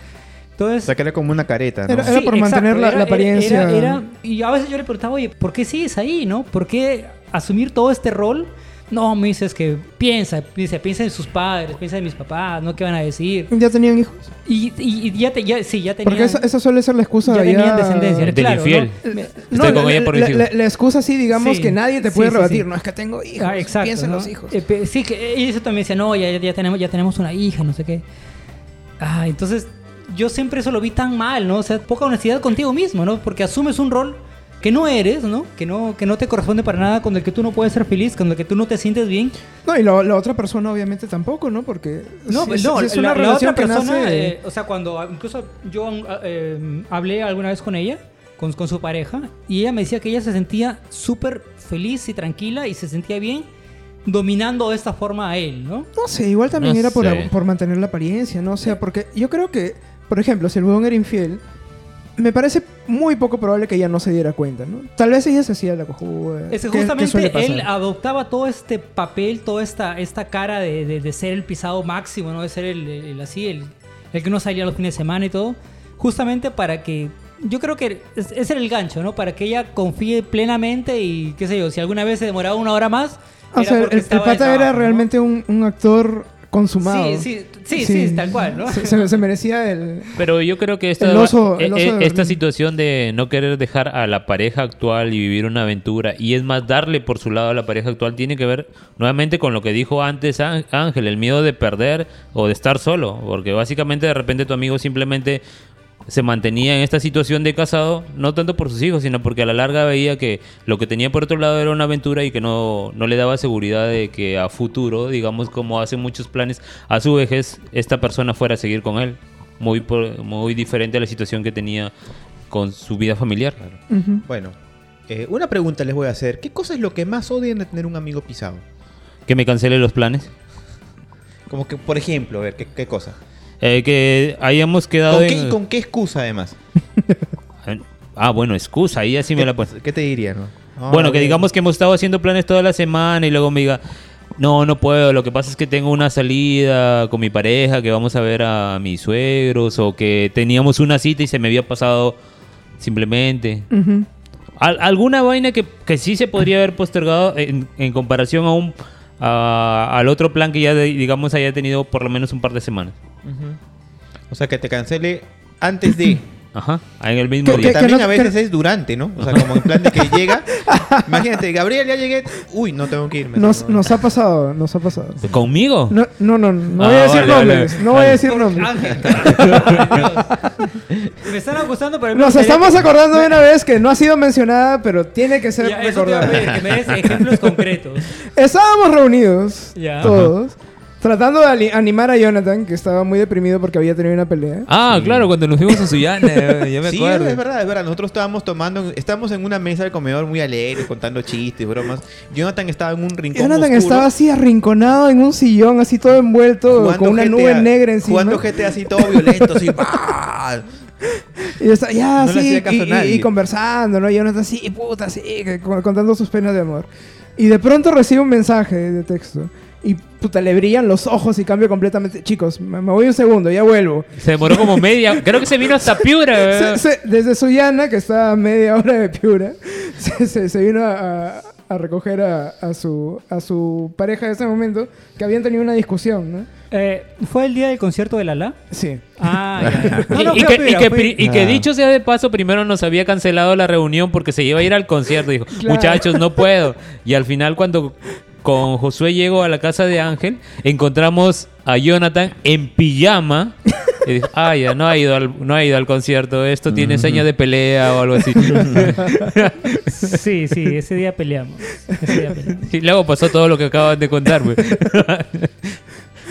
Entonces, O sea, que era como una careta, ¿no? Era- era por mantener la- la apariencia. era- era- y a veces yo le preguntaba, oye, ¿por qué sigues ahí, no? ¿Por qué asumir todo este rol? No, me dices que piensa, dice, piensa en sus padres, piensa en mis papás, ¿no? ¿Qué van a decir? ¿Ya tenían hijos? Y, y- y ya, te, ya, sí, ya tenían, Porque esa, esa suele ser la excusa ya de tenían descendencia. Del claro, infiel. ¿no? Me- Estoy con la, ella por la- la- la excusa sí, digamos, Sí. que nadie te Sí, puede sí, rebatir. sí. No, es que tengo hijos. Ah, exacto. Piensa en ¿no? los hijos. Eh, sí, que ella eso también decía, no, ya, ya, tenemos, ya tenemos una hija, no sé qué. Ah, entonces yo siempre eso lo vi tan mal, ¿no? O sea, poca honestidad contigo mismo, ¿no? Porque asumes un rol que no eres, ¿no? Que no, que no te corresponde para nada, con el que tú no puedes ser feliz, con el que tú no te sientes bien. No, y la, la otra persona obviamente tampoco, ¿no? Porque No, si- no, si es la, una la relación otra que persona, nace- eh, o sea, cuando incluso yo eh, hablé alguna vez con ella, con, con su pareja, y ella me decía que ella se sentía súper feliz y tranquila y se sentía bien dominando de esta forma a él, ¿no? No sé, igual también No era por, por mantener la apariencia, ¿no? O sea, porque yo creo que, por ejemplo, si el huevón era infiel, me parece muy poco probable que ella no se diera cuenta, ¿no? Tal vez ella se hacía la cojuda. Es que justamente él adoptaba todo este papel, toda esta, esta cara de, de- de ser el pisado máximo, ¿no? De ser el, el- el así, el, el que no salía los fines de semana y todo. Justamente para que. Yo creo que es- ese era el gancho, ¿no? Para que ella confíe plenamente y, qué sé yo, si alguna vez se demoraba una hora más. O sea, el, pata era realmente un, un actor consumado. Sí, sí, sí, sí, tal cual, ¿no? Se, se- se merecía el... Pero yo creo que esta, El oso- el oso eh, de esta situación de no querer dejar a la pareja actual y vivir una aventura, y es más, darle por su lado a la pareja actual, tiene que ver nuevamente con lo que dijo antes Ángel, el miedo de perder o de estar solo, porque básicamente de repente tu amigo simplemente se mantenía en esta situación de casado, no tanto por sus hijos, sino porque a la larga veía que lo que tenía por otro lado era una aventura y que no, no le daba seguridad de que a futuro, digamos como hacen muchos planes, a su vejez esta persona fuera a seguir con él. Muy, por- muy diferente a la situación que tenía con su vida familiar. Bueno, eh, una pregunta les voy a hacer. ¿Qué cosa es lo que más odian de tener un amigo pisado? Que me cancele los planes. Como que, por ejemplo, a ver, ¿qué, qué cosa? Eh, que hayamos quedado ¿Con qué, en... con qué excusa además? Ah, bueno, excusa, ahí así me la pues. ¿Qué te diría, no? Ah, Bueno, que digamos que hemos estado haciendo planes toda la semana y luego me diga, no, no puedo, lo que pasa es que tengo una salida con mi pareja, que vamos a ver a mis suegros, o que teníamos una cita y se me había pasado simplemente. Al- alguna vaina que, que sí se podría haber postergado en, en comparación a un, a- al otro plan que ya, de- digamos, haya tenido por lo menos un par de semanas. O sea, que te cancele antes de... Ajá, en el mismo día. que también no- a veces que- es durante, ¿no? O sea, como en plan de que llega... Imagínate, Gabriel, ya llegué... Uy, no tengo que irme. Nos, No, nos ha pasado, nos ha pasado. ¿Conmigo? No, no, no, no Ah, voy a decir vale, vale. nombres, no voy a decir nombres. Ángel, me están acusando, pero Nos estamos que- acordando de una vez que no ha sido mencionada, pero tiene que ser Ya, eso te iba a recordada. pedir, que me des ejemplos concretos. Estábamos reunidos, Ya. todos, tratando de animar a Jonathan, que estaba muy deprimido porque había tenido una pelea. Ah, claro, cuando nos fuimos a Suyana, ya me Sí, acuerdo. es verdad, es verdad. Nosotros estábamos tomando, estábamos en una mesa de comedor muy alegre, contando chistes, bromas. Jonathan estaba en un rincón Jonathan oscuro, estaba así arrinconado en un sillón, así todo envuelto, con una GTA, nube negra encima. Jugando GTA así todo violento, así. ¡pah! Y estaba, ya, No sí, y, y- y conversando, ¿no? Jonathan, sí, puta, sí, contando sus penas de amor. Y de pronto recibe un mensaje de texto. Y puta, le brillan los ojos y cambia completamente. Chicos, me, me voy un segundo, ya vuelvo. Se demoró como media. Creo que se vino hasta Piura. Se- ¿verdad? se- desde Sullana, que está a media hora de Piura, se, se- se vino a, a- a recoger a, a su, a su pareja de ese momento, que habían tenido una discusión, ¿no? Eh, ¿Fue el día del concierto de Lala? Sí. Ah, ya. Y- No, no, y, fui a que, y Piura, que fui- pri- y que Ah. dicho sea de paso, primero nos había cancelado la reunión porque se iba a ir al concierto. Dijo, Claro. muchachos, no puedo. Y al final, cuando con Josué llegó a la casa de Ángel, encontramos a Jonathan en pijama. Y dijo, ah, ya, no ha ido al, no ha ido al concierto. Esto tiene señas de pelea o algo así. Sí, sí, ese día peleamos. Ese día peleamos. y luego pasó todo lo que acaban de contar. pues.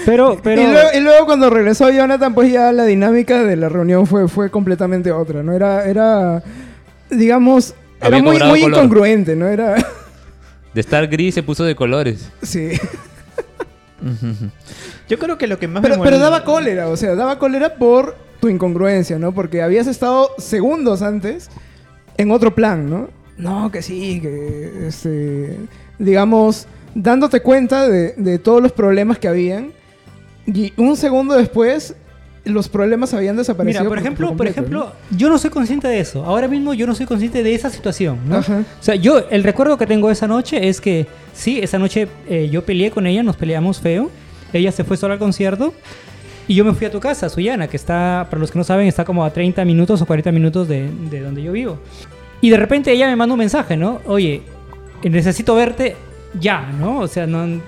Pero, pero... Y, luego, y luego cuando regresó Jonathan, pues ya la dinámica de la reunión fue, fue completamente otra, ¿no? Era, era digamos, era muy, muy incongruente, ¿no? Era, De estar gris se puso de colores. sí. Yo creo que lo que más Pero, me pero daba cólera, o sea, daba cólera por tu incongruencia, ¿no? Porque habías estado segundos antes en otro plan, ¿no? No, que sí, que, este, digamos, dándote cuenta de, de todos los problemas que habían y un segundo después los problemas habían desaparecido. Mira, por ejemplo, por completo, ejemplo, yo no soy consciente de eso. Ahora mismo yo no soy consciente de esa situación, ¿no? Ajá. O sea, yo, el recuerdo que tengo esa noche es que, sí, esa noche eh, yo peleé con ella, nos peleamos feo. Ella se fue sola al concierto y yo me fui a tu casa, Suyana, que está, para los que no saben, está como a 30 minutos o 40 minutos de, de donde yo vivo. Y de repente ella me manda un mensaje, ¿no? Oye, necesito verte ya, ¿no? O sea, no...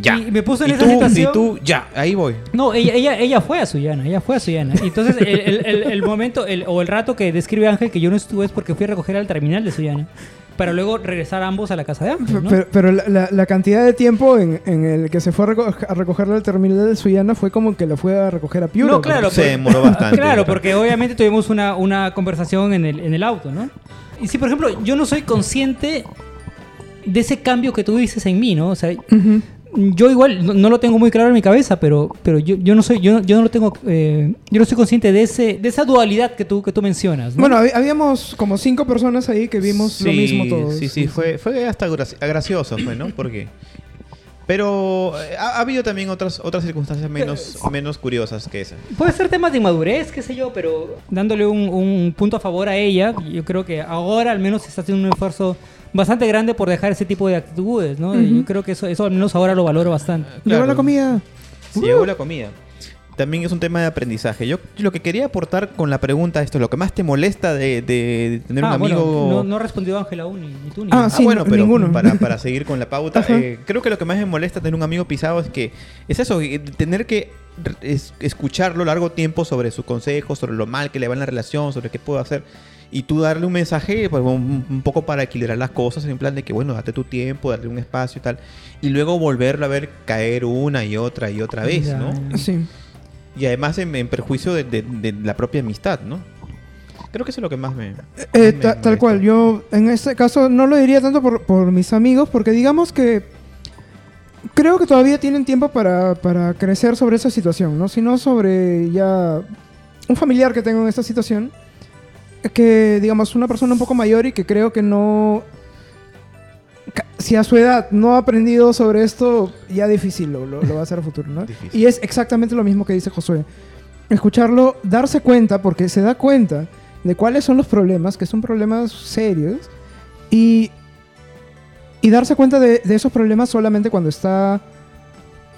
ya. Y me puso en y esa tú, situación. Y tú, ya, ahí voy. No, ella, ella, ella fue a Suyana, ella fue a Suyana. Y Entonces, el, el- el- el momento el- o el rato que describe Ángel que yo no estuve es porque fui a recoger al terminal de Suyana. Para luego regresar ambos a la casa de Ángel, ¿no? Pero, pero la, la- la cantidad de tiempo en, en el que se fue a, reco- a recogerle al terminal de Suyana fue como que lo fue a recoger a Piura. No, claro, Se demoró bastante. Claro, porque obviamente tuvimos una, una conversación en el, en el auto, ¿no? Y si, por ejemplo, yo no soy consciente de ese cambio que tú dices en mí, ¿no? O sea, Ujú. Yo igual no, no lo tengo muy claro en mi cabeza, pero, pero yo, yo no soy, yo, no- yo no lo tengo, eh, yo no soy consciente de ese, de esa dualidad que tú, que tú mencionas, ¿no? Bueno, hab- habíamos como cinco personas ahí que vimos lo Sí, mismo todos. Sí, sí, fue, fue hasta graci- gracioso, fue, ¿no? Porque... Pero eh, ha, ha habido también otras, otras circunstancias menos, menos curiosas que esa. Puede ser temas de inmadurez, qué sé yo, pero dándole un, un punto a favor a ella, yo creo que ahora al menos se está haciendo un esfuerzo bastante grande por dejar ese tipo de actitudes, ¿no? Ujú. Yo creo que eso, eso al menos ahora lo valoro bastante. Llegó Claro. la comida. Se llegó la comida. También es un tema de aprendizaje. Yo lo que quería aportar con la pregunta esto, lo que más te molesta de, de tener ah, un amigo... bueno, no, no ha respondido Ángel aún, ni, ni tú ni Ah, Ah, sí, bueno, no, pero ninguno. Para, para seguir con la pauta, eh, creo que lo que más me molesta tener un amigo pisado es que es eso, eh, tener que es- escucharlo largo tiempo sobre sus consejos, sobre lo mal que le va en la relación, sobre qué puedo hacer. Y tú darle un mensaje, pues, un, un poco para equilibrar las cosas, en plan de que, bueno, date tu tiempo, darle un espacio y tal. Y luego volverlo a ver caer una y otra y otra vez, Ya, ¿no? Sí. Y además en, en perjuicio de, de- de la propia amistad, ¿no? Creo que eso es lo que más me... Eh, me ta- tal cual, yo en este caso no lo diría tanto por, por mis amigos, porque digamos que creo que todavía tienen tiempo para, para crecer sobre esa situación, ¿no? Sino sobre ya un familiar que tengo en esta situación, que digamos una persona un poco mayor y que creo que no... Si a su edad no ha aprendido sobre esto, ya difícil lo, lo- lo va a hacer a futuro, ¿no? Difícil. Y es exactamente lo mismo que dice Josué. Escucharlo, darse cuenta, porque se da cuenta de cuáles son los problemas, que son problemas serios, y, y darse cuenta de, de esos problemas solamente cuando está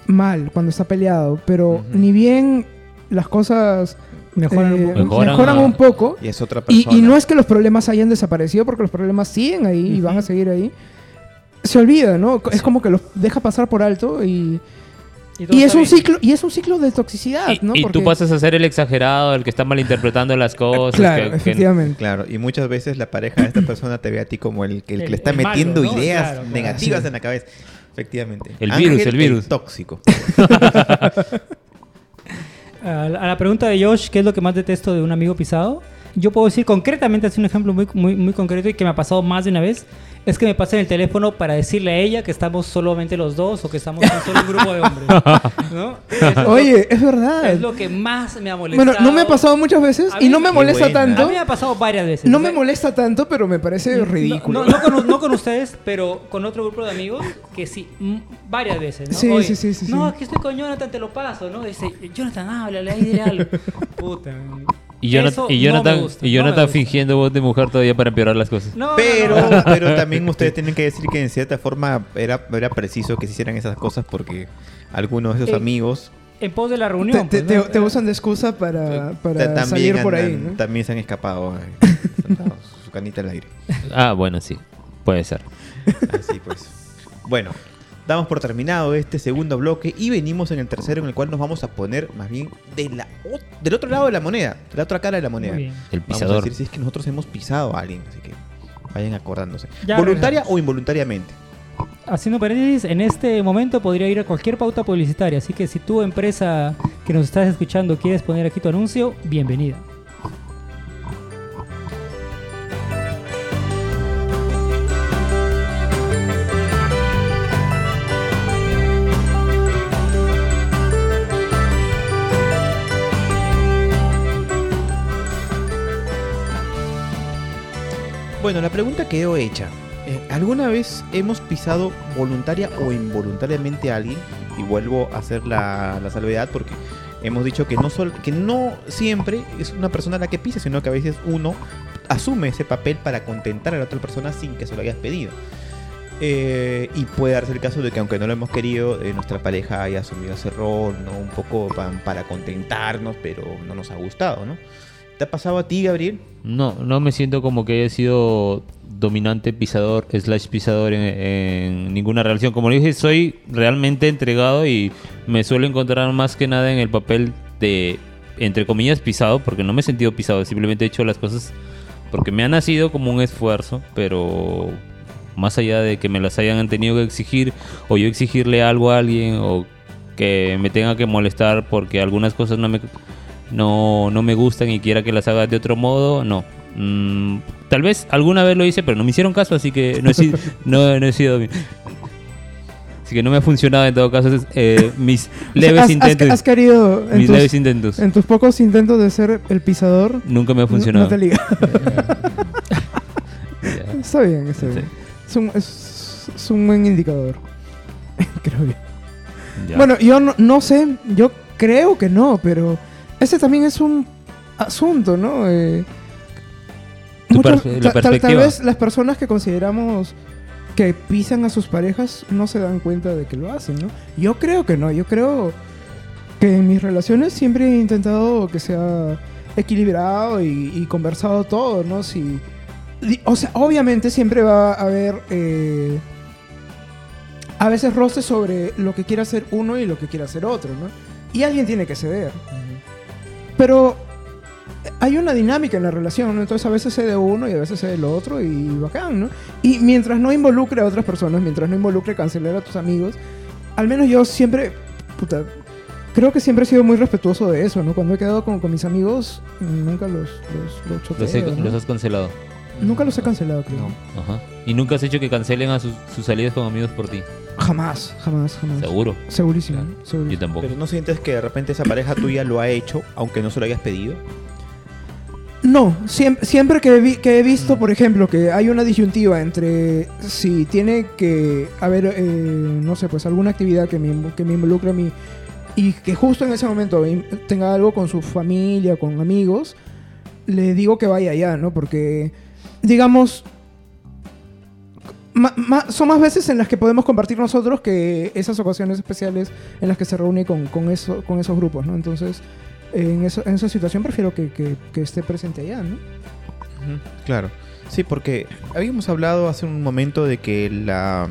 mal, cuando está peleado, pero ni bien las cosas Mejoran un eh, poco. Mejoran, mejoran un poco, Y es otra y, persona. y no es que los problemas hayan desaparecido, porque los problemas siguen ahí y van a seguir ahí. Se olvida, ¿no? Es como que los deja pasar por alto y, todo y es un bien. ciclo y es un ciclo de toxicidad, Y, ¿no? y Porque- tú pasas a ser el exagerado, el que está malinterpretando las cosas. claro, que- que- efectivamente. Claro, y muchas veces la pareja de esta persona te ve a ti como el, que- el que El- le está el malo, metiendo ¿no? ideas Claro, claro. negativas Sí. en la cabeza. Efectivamente. El virus, el virus. tóxico. A la, pregunta de Josh, ¿qué es lo que más detesto de un amigo pisado? Yo puedo decir concretamente, hacer un ejemplo muy, muy, muy concreto y que me ha pasado más de una vez, es que me pasen el teléfono para decirle a ella que estamos solamente los dos o que estamos en solo un grupo de hombres. ¿no? Es lo- Oye, es verdad. es lo que más me ha molestado. Bueno, no me ha pasado muchas veces y no me molesta buena. A mí tanto. me ha pasado varias veces. No O me molesta tanto, pero me parece no- ridículo. No, no con, no con ustedes, pero con otro grupo de amigos que sí, varias veces. ¿no? Sí, Oye, sí, sí, sí, No, es que estoy con Jonathan, te lo paso, ¿no? Dice, Jonathan, háblale, ahí dile algo. Puta. Y, Jonathan, y no Jonathan, gusta, y no Jonathan gusta. fingiendo voz de mujer todavía para empeorar las cosas. No, no, Pero, no. pero también ustedes tienen que decir que en cierta forma era, era preciso que se hicieran esas cosas porque algunos de esos Eh, amigos En pos de la reunión. te- pues, ¿no? te- te usan de excusa para, para ta- también, salir por ahí, ¿no? también se han escapado. eh, sentados, su canita al aire. Ah, bueno, sí. Puede ser. Así pues. Bueno, damos por terminado este segundo bloque y venimos en el tercero en el cual nos vamos a poner más bien de la, o- del otro lado de la moneda, de la otra cara de la moneda. El Vamos a pisador. decir si es que nosotros hemos pisado a alguien, así que vayan acordándose. Ya ¿Voluntaria regresamos. o involuntariamente? Haciendo paréntesis, en este momento podría ir a cualquier pauta publicitaria. Así que si tu empresa que nos estás escuchando quieres poner aquí tu anuncio, bienvenida. Bueno, la pregunta quedó hecha. Eh, ¿Alguna vez hemos pisado voluntaria o involuntariamente a alguien? Y vuelvo a hacer la, la salvedad porque hemos dicho que no, sol- que no siempre es una persona la que pisa, sino que a veces uno asume ese papel para contentar a la otra persona sin que se lo hayas pedido. Eh, y puede darse el caso de que aunque no lo hemos querido, eh, nuestra pareja haya asumido ese rol, ¿no? Un poco pa- para contentarnos, pero no nos ha gustado, ¿no? ¿Te ha pasado a ti, Gabriel? No, no me siento como que haya sido dominante pisador slash pisador en, ninguna relación. Como le dije, soy realmente entregado y me suelo encontrar más que nada en el papel de, entre comillas, pisado, porque no me he sentido pisado, simplemente he hecho las cosas porque me ha nacido como un esfuerzo, pero más allá de que me las hayan tenido que exigir o yo exigirle algo a alguien o que me tenga que molestar porque algunas cosas no me no, no me gustan y quiera que las haga de otro modo, no. Mm, tal vez alguna vez lo hice, pero no me hicieron caso, así que no he sido, no, no he sido Así que no me ha funcionado en todo caso eh, mis leves has- has- intentos. Has, querido, en mis tus, leves intentos. en tus pocos intentos de ser el pisador, Nunca me ha funcionado. no te liga. Está bien, está bien. Es un, es, es un buen indicador. creo. Ya. Bueno, yo no, no sé, yo creo que no, pero ese también es un asunto, ¿no? Eh, la ta- tal- vez las personas que consideramos que pisan a sus parejas no se dan cuenta de que lo hacen, ¿no? Yo creo que no, yo creo que en mis relaciones siempre he intentado que sea equilibrado y, y conversado todo, ¿no? Si, o sea, obviamente siempre va a haber eh, a veces roces sobre lo que quiere hacer uno y lo que quiere hacer otro, ¿no? Y alguien tiene que ceder. Pero hay una dinámica en la relación, ¿no? Entonces a veces cede uno y a veces cede el otro y bacán, ¿no? Y mientras no involucre a otras personas, mientras no involucre cancelar a tus amigos, al menos yo siempre, puta, creo que siempre he sido muy respetuoso de eso, ¿no? Cuando he quedado con, con mis amigos, nunca los, los, los, he- ¿no? los has cancelado. Nunca los he cancelado, creo. Ajá. Y nunca has hecho que cancelen a sus, sus salidas con amigos por ti. Jamás, jamás, jamás. Seguro. Segurísimo, Yo segurísimo. tampoco. Pero no sientes que de repente esa pareja tuya lo ha hecho, aunque no se lo hayas pedido. No, siempre, siempre que, he vi- que he visto, por ejemplo, que hay una disyuntiva entre si tiene que haber, eh, no sé, pues alguna actividad que me, invo- que me involucre a mí y que justo en ese momento tenga algo con su familia, con amigos, le digo que vaya allá, ¿no? Porque, digamos, ma- ma- son más veces en las que podemos compartir nosotros que esas ocasiones especiales en las que se reúne con, con, eso, con esos grupos, ¿no? Entonces, en, eso- en esa situación prefiero que, que- que esté presente allá, ¿no? Claro. Sí, porque habíamos hablado hace un momento de que la,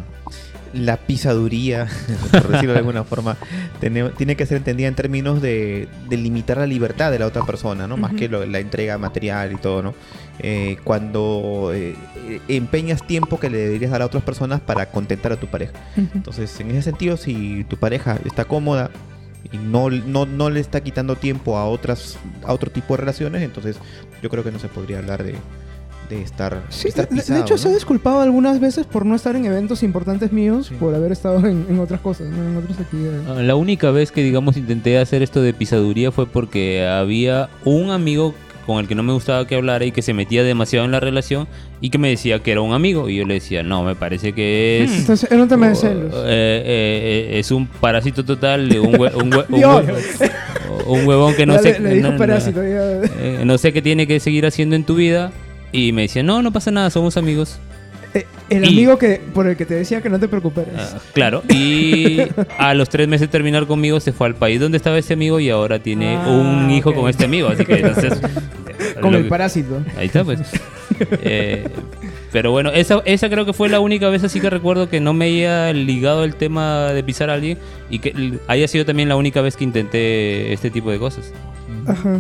la pisaduría, por decirlo de alguna forma, tiene, tiene que ser entendida en términos de, de limitar la libertad de la otra persona, ¿no? Más que lo- la entrega material y todo, ¿no? Eh, cuando eh, empeñas tiempo que le deberías dar a otras personas para contentar a tu pareja. Entonces, en ese sentido, si tu pareja está cómoda y no, no, no le está quitando tiempo a otras a otro tipo de relaciones, entonces yo creo que no se podría hablar de, de estar, Sí, estar de- hecho ¿no? se ha disculpado algunas veces por no estar en eventos importantes míos, Sí. por haber estado en, en otras cosas, ¿no? en otras actividades. Ah, La única vez que, digamos, intenté hacer esto de pisaduría fue porque había un amigo con el que no me gustaba que hablara y que se metía demasiado en la relación y que me decía que era un amigo. Y yo le decía, no, me parece que es... Entonces era un tema de o- celos. es un parásito total, de un, hue- un hue- un Dios. hue- un huevón que no sé... le, le dijo no- no- parásito. ya. eh, no sé qué tiene que seguir haciendo en tu vida. Y me decía, no, no pasa nada, somos amigos. El Y- amigo que por el que te decía que no te preocupes. Ah, claro, y a los tres meses de terminar conmigo se fue al país donde estaba ese amigo y ahora tiene Ah, un hijo ok. con este amigo. Así que entonces. Con el que- parásito. Ahí está, pues. Eh, pero bueno, esa, esa creo que fue la única vez así que recuerdo que no me haya ligado el tema de pisar a alguien y que haya sido también la única vez que intenté este tipo de cosas. Ajá.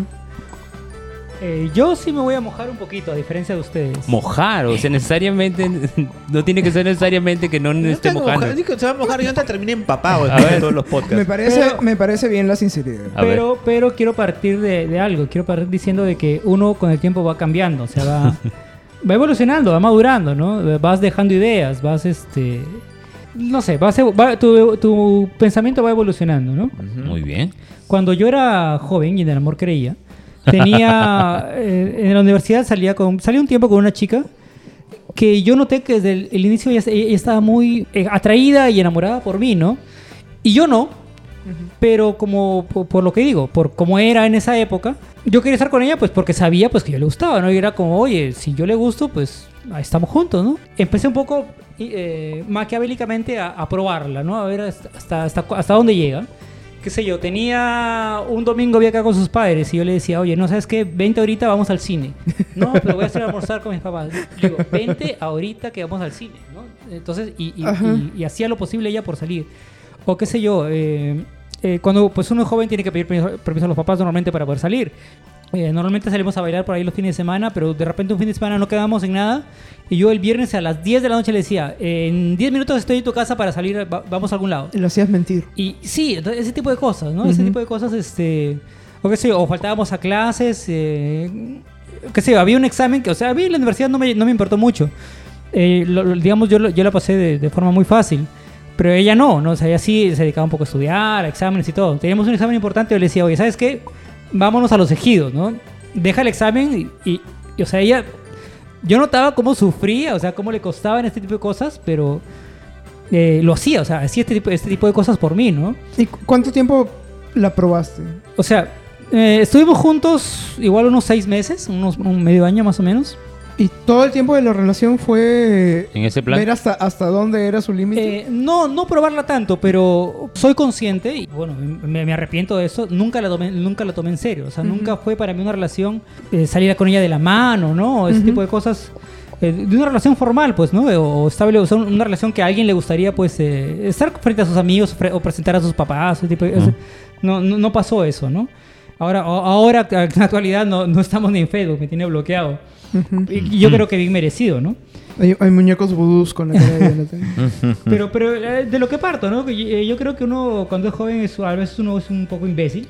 Eh, yo sí me voy a mojar un poquito, a diferencia de ustedes. Mojar, o sea, necesariamente. No tiene que ser necesariamente que no Yo esté mojando. mojar- se va a mojar y yo te terminé empapado A en ver. todos los Me podcasts. parece, Pero- me parece bien la sinceridad. Pero, pero quiero partir de, de algo. Quiero partir diciendo de que uno con el tiempo va cambiando. O sea, va, va evolucionando, va madurando, ¿no? Vas dejando ideas, vas este. No sé, vas, va- tu, tu pensamiento va evolucionando, ¿no? Muy bien. Cuando yo era joven y en el amor creía, tenía. eh, en la universidad salía, con, salía un tiempo con una chica que yo noté que desde el, inicio ella, estaba muy eh, atraída y enamorada por mí, ¿no? Y yo no, pero como por, lo que digo, por cómo era en esa época, yo quería estar con ella pues porque sabía pues que yo le gustaba, ¿no? Y era como, oye, si yo le gusto, pues estamos juntos, ¿no? Empecé un poco eh, maquiavélicamente a, a probarla, ¿no? A ver hasta, hasta, hasta, hasta dónde llega. Qué sé yo, tenía un domingo había acá con sus padres y yo le decía, oye, no sabes qué, vente ahorita, vamos al cine. No, pero voy a hacer almorzar con mis papás. Le digo, vente ahorita que vamos al cine, ¿no? Entonces, y, y- y- y hacía lo posible ella por salir. O qué sé yo, eh, eh, cuando pues uno es joven tiene que pedir permiso, permiso a los papás normalmente para poder salir. Eh, normalmente salimos a bailar por ahí los fines de semana, pero de repente un fin de semana no quedamos en nada. Y yo el viernes a las 10 de la noche le decía, en 10 minutos estoy en tu casa para salir, va- vamos a algún lado. Lo hacías mentir. Y sí, ese tipo de cosas, ¿no? Ese Ujú. tipo de cosas, este... O qué sé yo, o faltábamos a clases, eh, qué sé yo, había un examen que, o sea, a mí la universidad no me, no me importó mucho. Eh, lo- lo- digamos, yo, lo- yo la pasé de, de forma muy fácil. Pero ella no, ¿no? O sea, ella sí se dedicaba un poco a estudiar, a exámenes y todo. Teníamos un examen importante y yo le decía, oye, ¿sabes qué? Vámonos a los ejidos, ¿no? Deja el examen y, y- y, o sea, ella... Yo notaba cómo sufría, o sea, cómo le costaban este tipo de cosas, pero eh, lo hacía, o sea, hacía este tipo, este tipo de cosas por mí, ¿no? ¿Y cu- cuánto tiempo la probaste? O sea, eh, estuvimos juntos igual unos seis meses, unos un medio año más o menos. ¿Y todo el tiempo de la relación fue En ese plan. ver hasta, hasta dónde era su límite? Eh, no, no probarla tanto, pero soy consciente y bueno, me, me arrepiento de eso. Nunca la tomé, nunca la tomé en serio. O sea, Ujú. nunca fue para mí una relación eh, salir con ella de la mano, ¿no? Ese Ujú. tipo de cosas. eh, de una relación formal, pues, ¿no? O estable, o sea, una relación que a alguien le gustaría, pues, eh, estar frente a sus amigos o presentar a sus papás. ese tipo de- Ujú. ese- no, no, no pasó eso, ¿no? Ahora, ahora, en la actualidad, no, no estamos ni en Facebook, me tiene bloqueado. Y yo creo que bien merecido, ¿no? hay, hay muñecos vudús con la cara de Jonathan. Pero, pero eh, de lo que parto, ¿no? Eh, yo creo que uno, cuando es joven, es, a veces uno es un poco imbécil.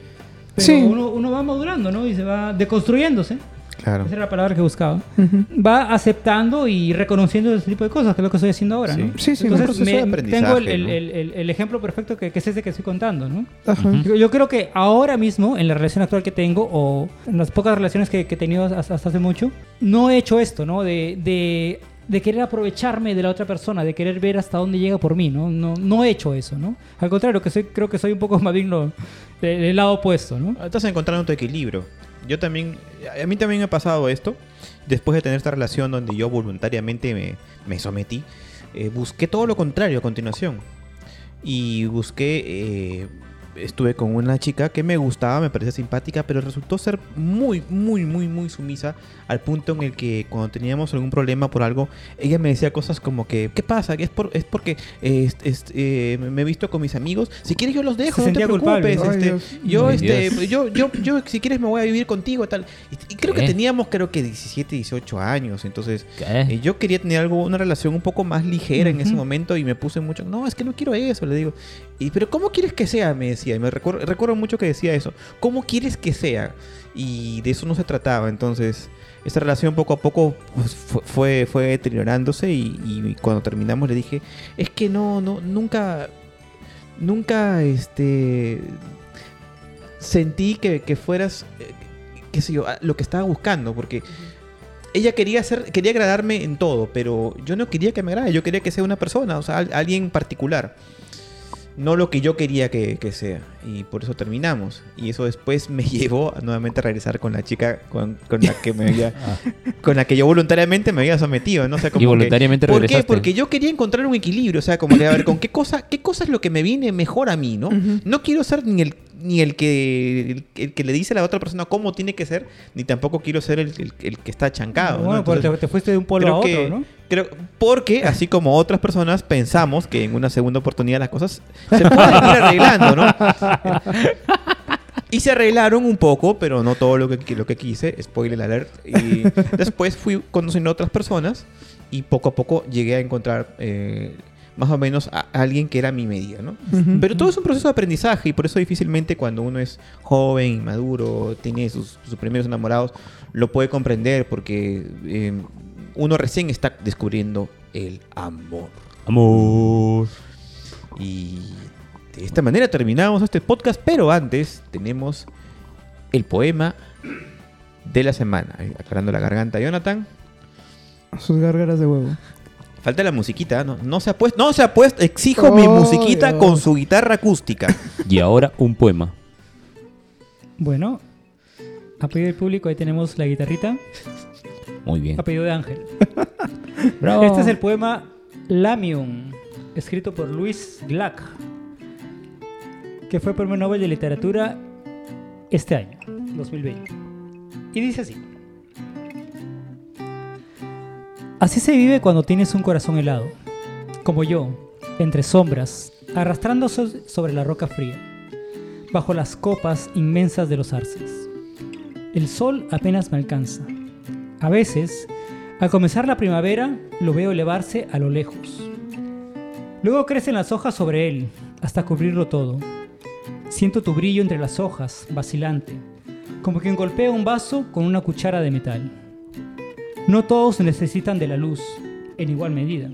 Pero Sí. uno, uno va madurando, ¿no? Y se va deconstruyéndose. Claro. Esa era la palabra que buscaba. Ujú. Va aceptando y reconociendo ese tipo de cosas, que es lo que estoy haciendo ahora, Sí. ¿no? Sí, sí, un Entonces, proceso de aprendizaje, tengo el, el- ¿no? el- el- el ejemplo perfecto que, que es ese que estoy contando, ¿no? Ajá. Yo, yo creo que ahora mismo, en la relación actual que tengo, o en las pocas relaciones que, que he tenido hasta, hasta hace mucho, no he hecho esto, ¿no? De, de, de querer aprovecharme de la otra persona, de querer ver hasta dónde llega por mí, ¿no? No, no he hecho eso, ¿no? Al contrario, que soy, creo que soy un poco más de- del lado opuesto, ¿no? Estás encontrando tu equilibrio. Yo también, a mí también me ha pasado esto. Después de tener esta relación donde yo voluntariamente me, me sometí, eh, busqué todo lo contrario a continuación. Y busqué, eh, estuve con una chica que me gustaba, me parecía simpática, pero resultó ser muy, muy, muy, muy sumisa al punto en el que cuando teníamos algún problema por algo, ella me decía cosas como que, ¿qué pasa? Es, por, es porque est- eh, me he visto con mis amigos. Si quieres yo los dejo, Se no te culpable. preocupes. Este, yo, este, yo, yo, yo, si quieres me voy a vivir contigo, tal. Y, y creo que teníamos, creo que 17, 18 años. Entonces, eh, yo quería tener algo, una relación un poco más ligera en ese momento y me puse mucho, no, es que no quiero eso, le digo. Y, pero ¿cómo quieres que sea? Me decía. Y me recuerdo, recuerdo mucho que decía eso. ¿Cómo quieres que sea? Y de eso no se trataba. Entonces, esta relación poco a poco pues, fue, fue, deteriorándose y, y cuando terminamos le dije, es que no, no, nunca, nunca, este, sentí que, que fueras, eh, qué sé yo, lo que estaba buscando, porque ella quería ser, quería agradarme en todo, pero yo no quería que me agrade, yo quería que sea una persona, o sea, al- alguien particular. No lo que yo quería que, que sea. Y por eso terminamos. Y eso después me llevó a nuevamente a regresar con la chica con, con la que me había, con la que yo voluntariamente me había sometido, ¿no? O sea, como Y que- voluntariamente ¿Por qué? regresaste. Porque yo quería encontrar un equilibrio, o sea, como que a ver, con qué cosa, qué cosa es lo que me viene mejor a mí, ¿no? No quiero ser ni el ni el que el, el que le dice a la otra persona cómo tiene que ser, ni tampoco quiero ser el, el- el que está chancado. ¿no? bueno, pues Entonces, te, te fuiste de un polo a otro, que- ¿no? Creo- porque así como otras personas pensamos que en una segunda oportunidad las cosas se pueden ir arreglando, ¿no? Y se arreglaron un poco, pero no todo lo que, lo que quise, spoiler alert. Y después fui conociendo a otras personas y poco a poco llegué a encontrar eh, más o menos a alguien que era mi medida, ¿no? Pero todo es un proceso de aprendizaje y por eso difícilmente cuando uno es joven, inmaduro, tiene sus, sus primeros enamorados, lo puede comprender porque eh, uno recién está descubriendo el amor. Amor. Y de esta manera terminamos este podcast, pero antes tenemos el poema de la semana. Aclarando la garganta, Jonathan. Sus gárgaras de huevo. Falta la musiquita, ¿no? No se ha puesto, no se ha puesto, exijo mi musiquita Dios. con su guitarra acústica. Y ahora un poema. Bueno, a pedido del público ahí tenemos la guitarrita, Muy bien. a pedido de Ángel. Bravo. Este es el poema Lamium, escrito por Luis Glack. que fue Premio Nobel de Literatura este año, 2020. Y dice así. Así se vive cuando tienes un corazón helado, como yo, entre sombras, arrastrándose sobre la roca fría, bajo las copas inmensas de los arces. El sol apenas me alcanza. A veces, al comenzar la primavera, lo veo elevarse a lo lejos. Luego crecen las hojas sobre él, hasta cubrirlo todo. Siento tu brillo entre las hojas, vacilante, como quien golpea un vaso con una cuchara de metal. No todos necesitan de la luz, en igual medida.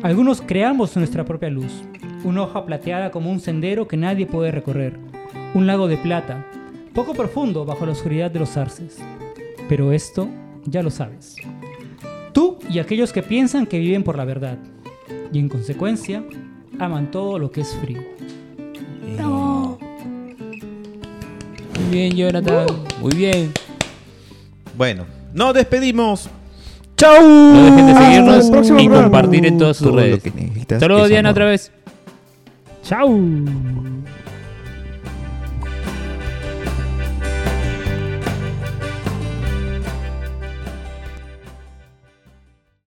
Algunos creamos nuestra propia luz, una hoja plateada como un sendero que nadie puede recorrer, un lago de plata, poco profundo bajo la oscuridad de los arces. Pero esto ya lo sabes. Tú y aquellos que piensan que viven por la verdad, y en consecuencia aman todo lo que es frío. Muy bien, Jonathan. Muy bien. Bueno, nos despedimos. No dejen de seguirnos y programa. compartir en todas sus Todo redes. Saludos, Diana, amor. otra vez. ¡Chao!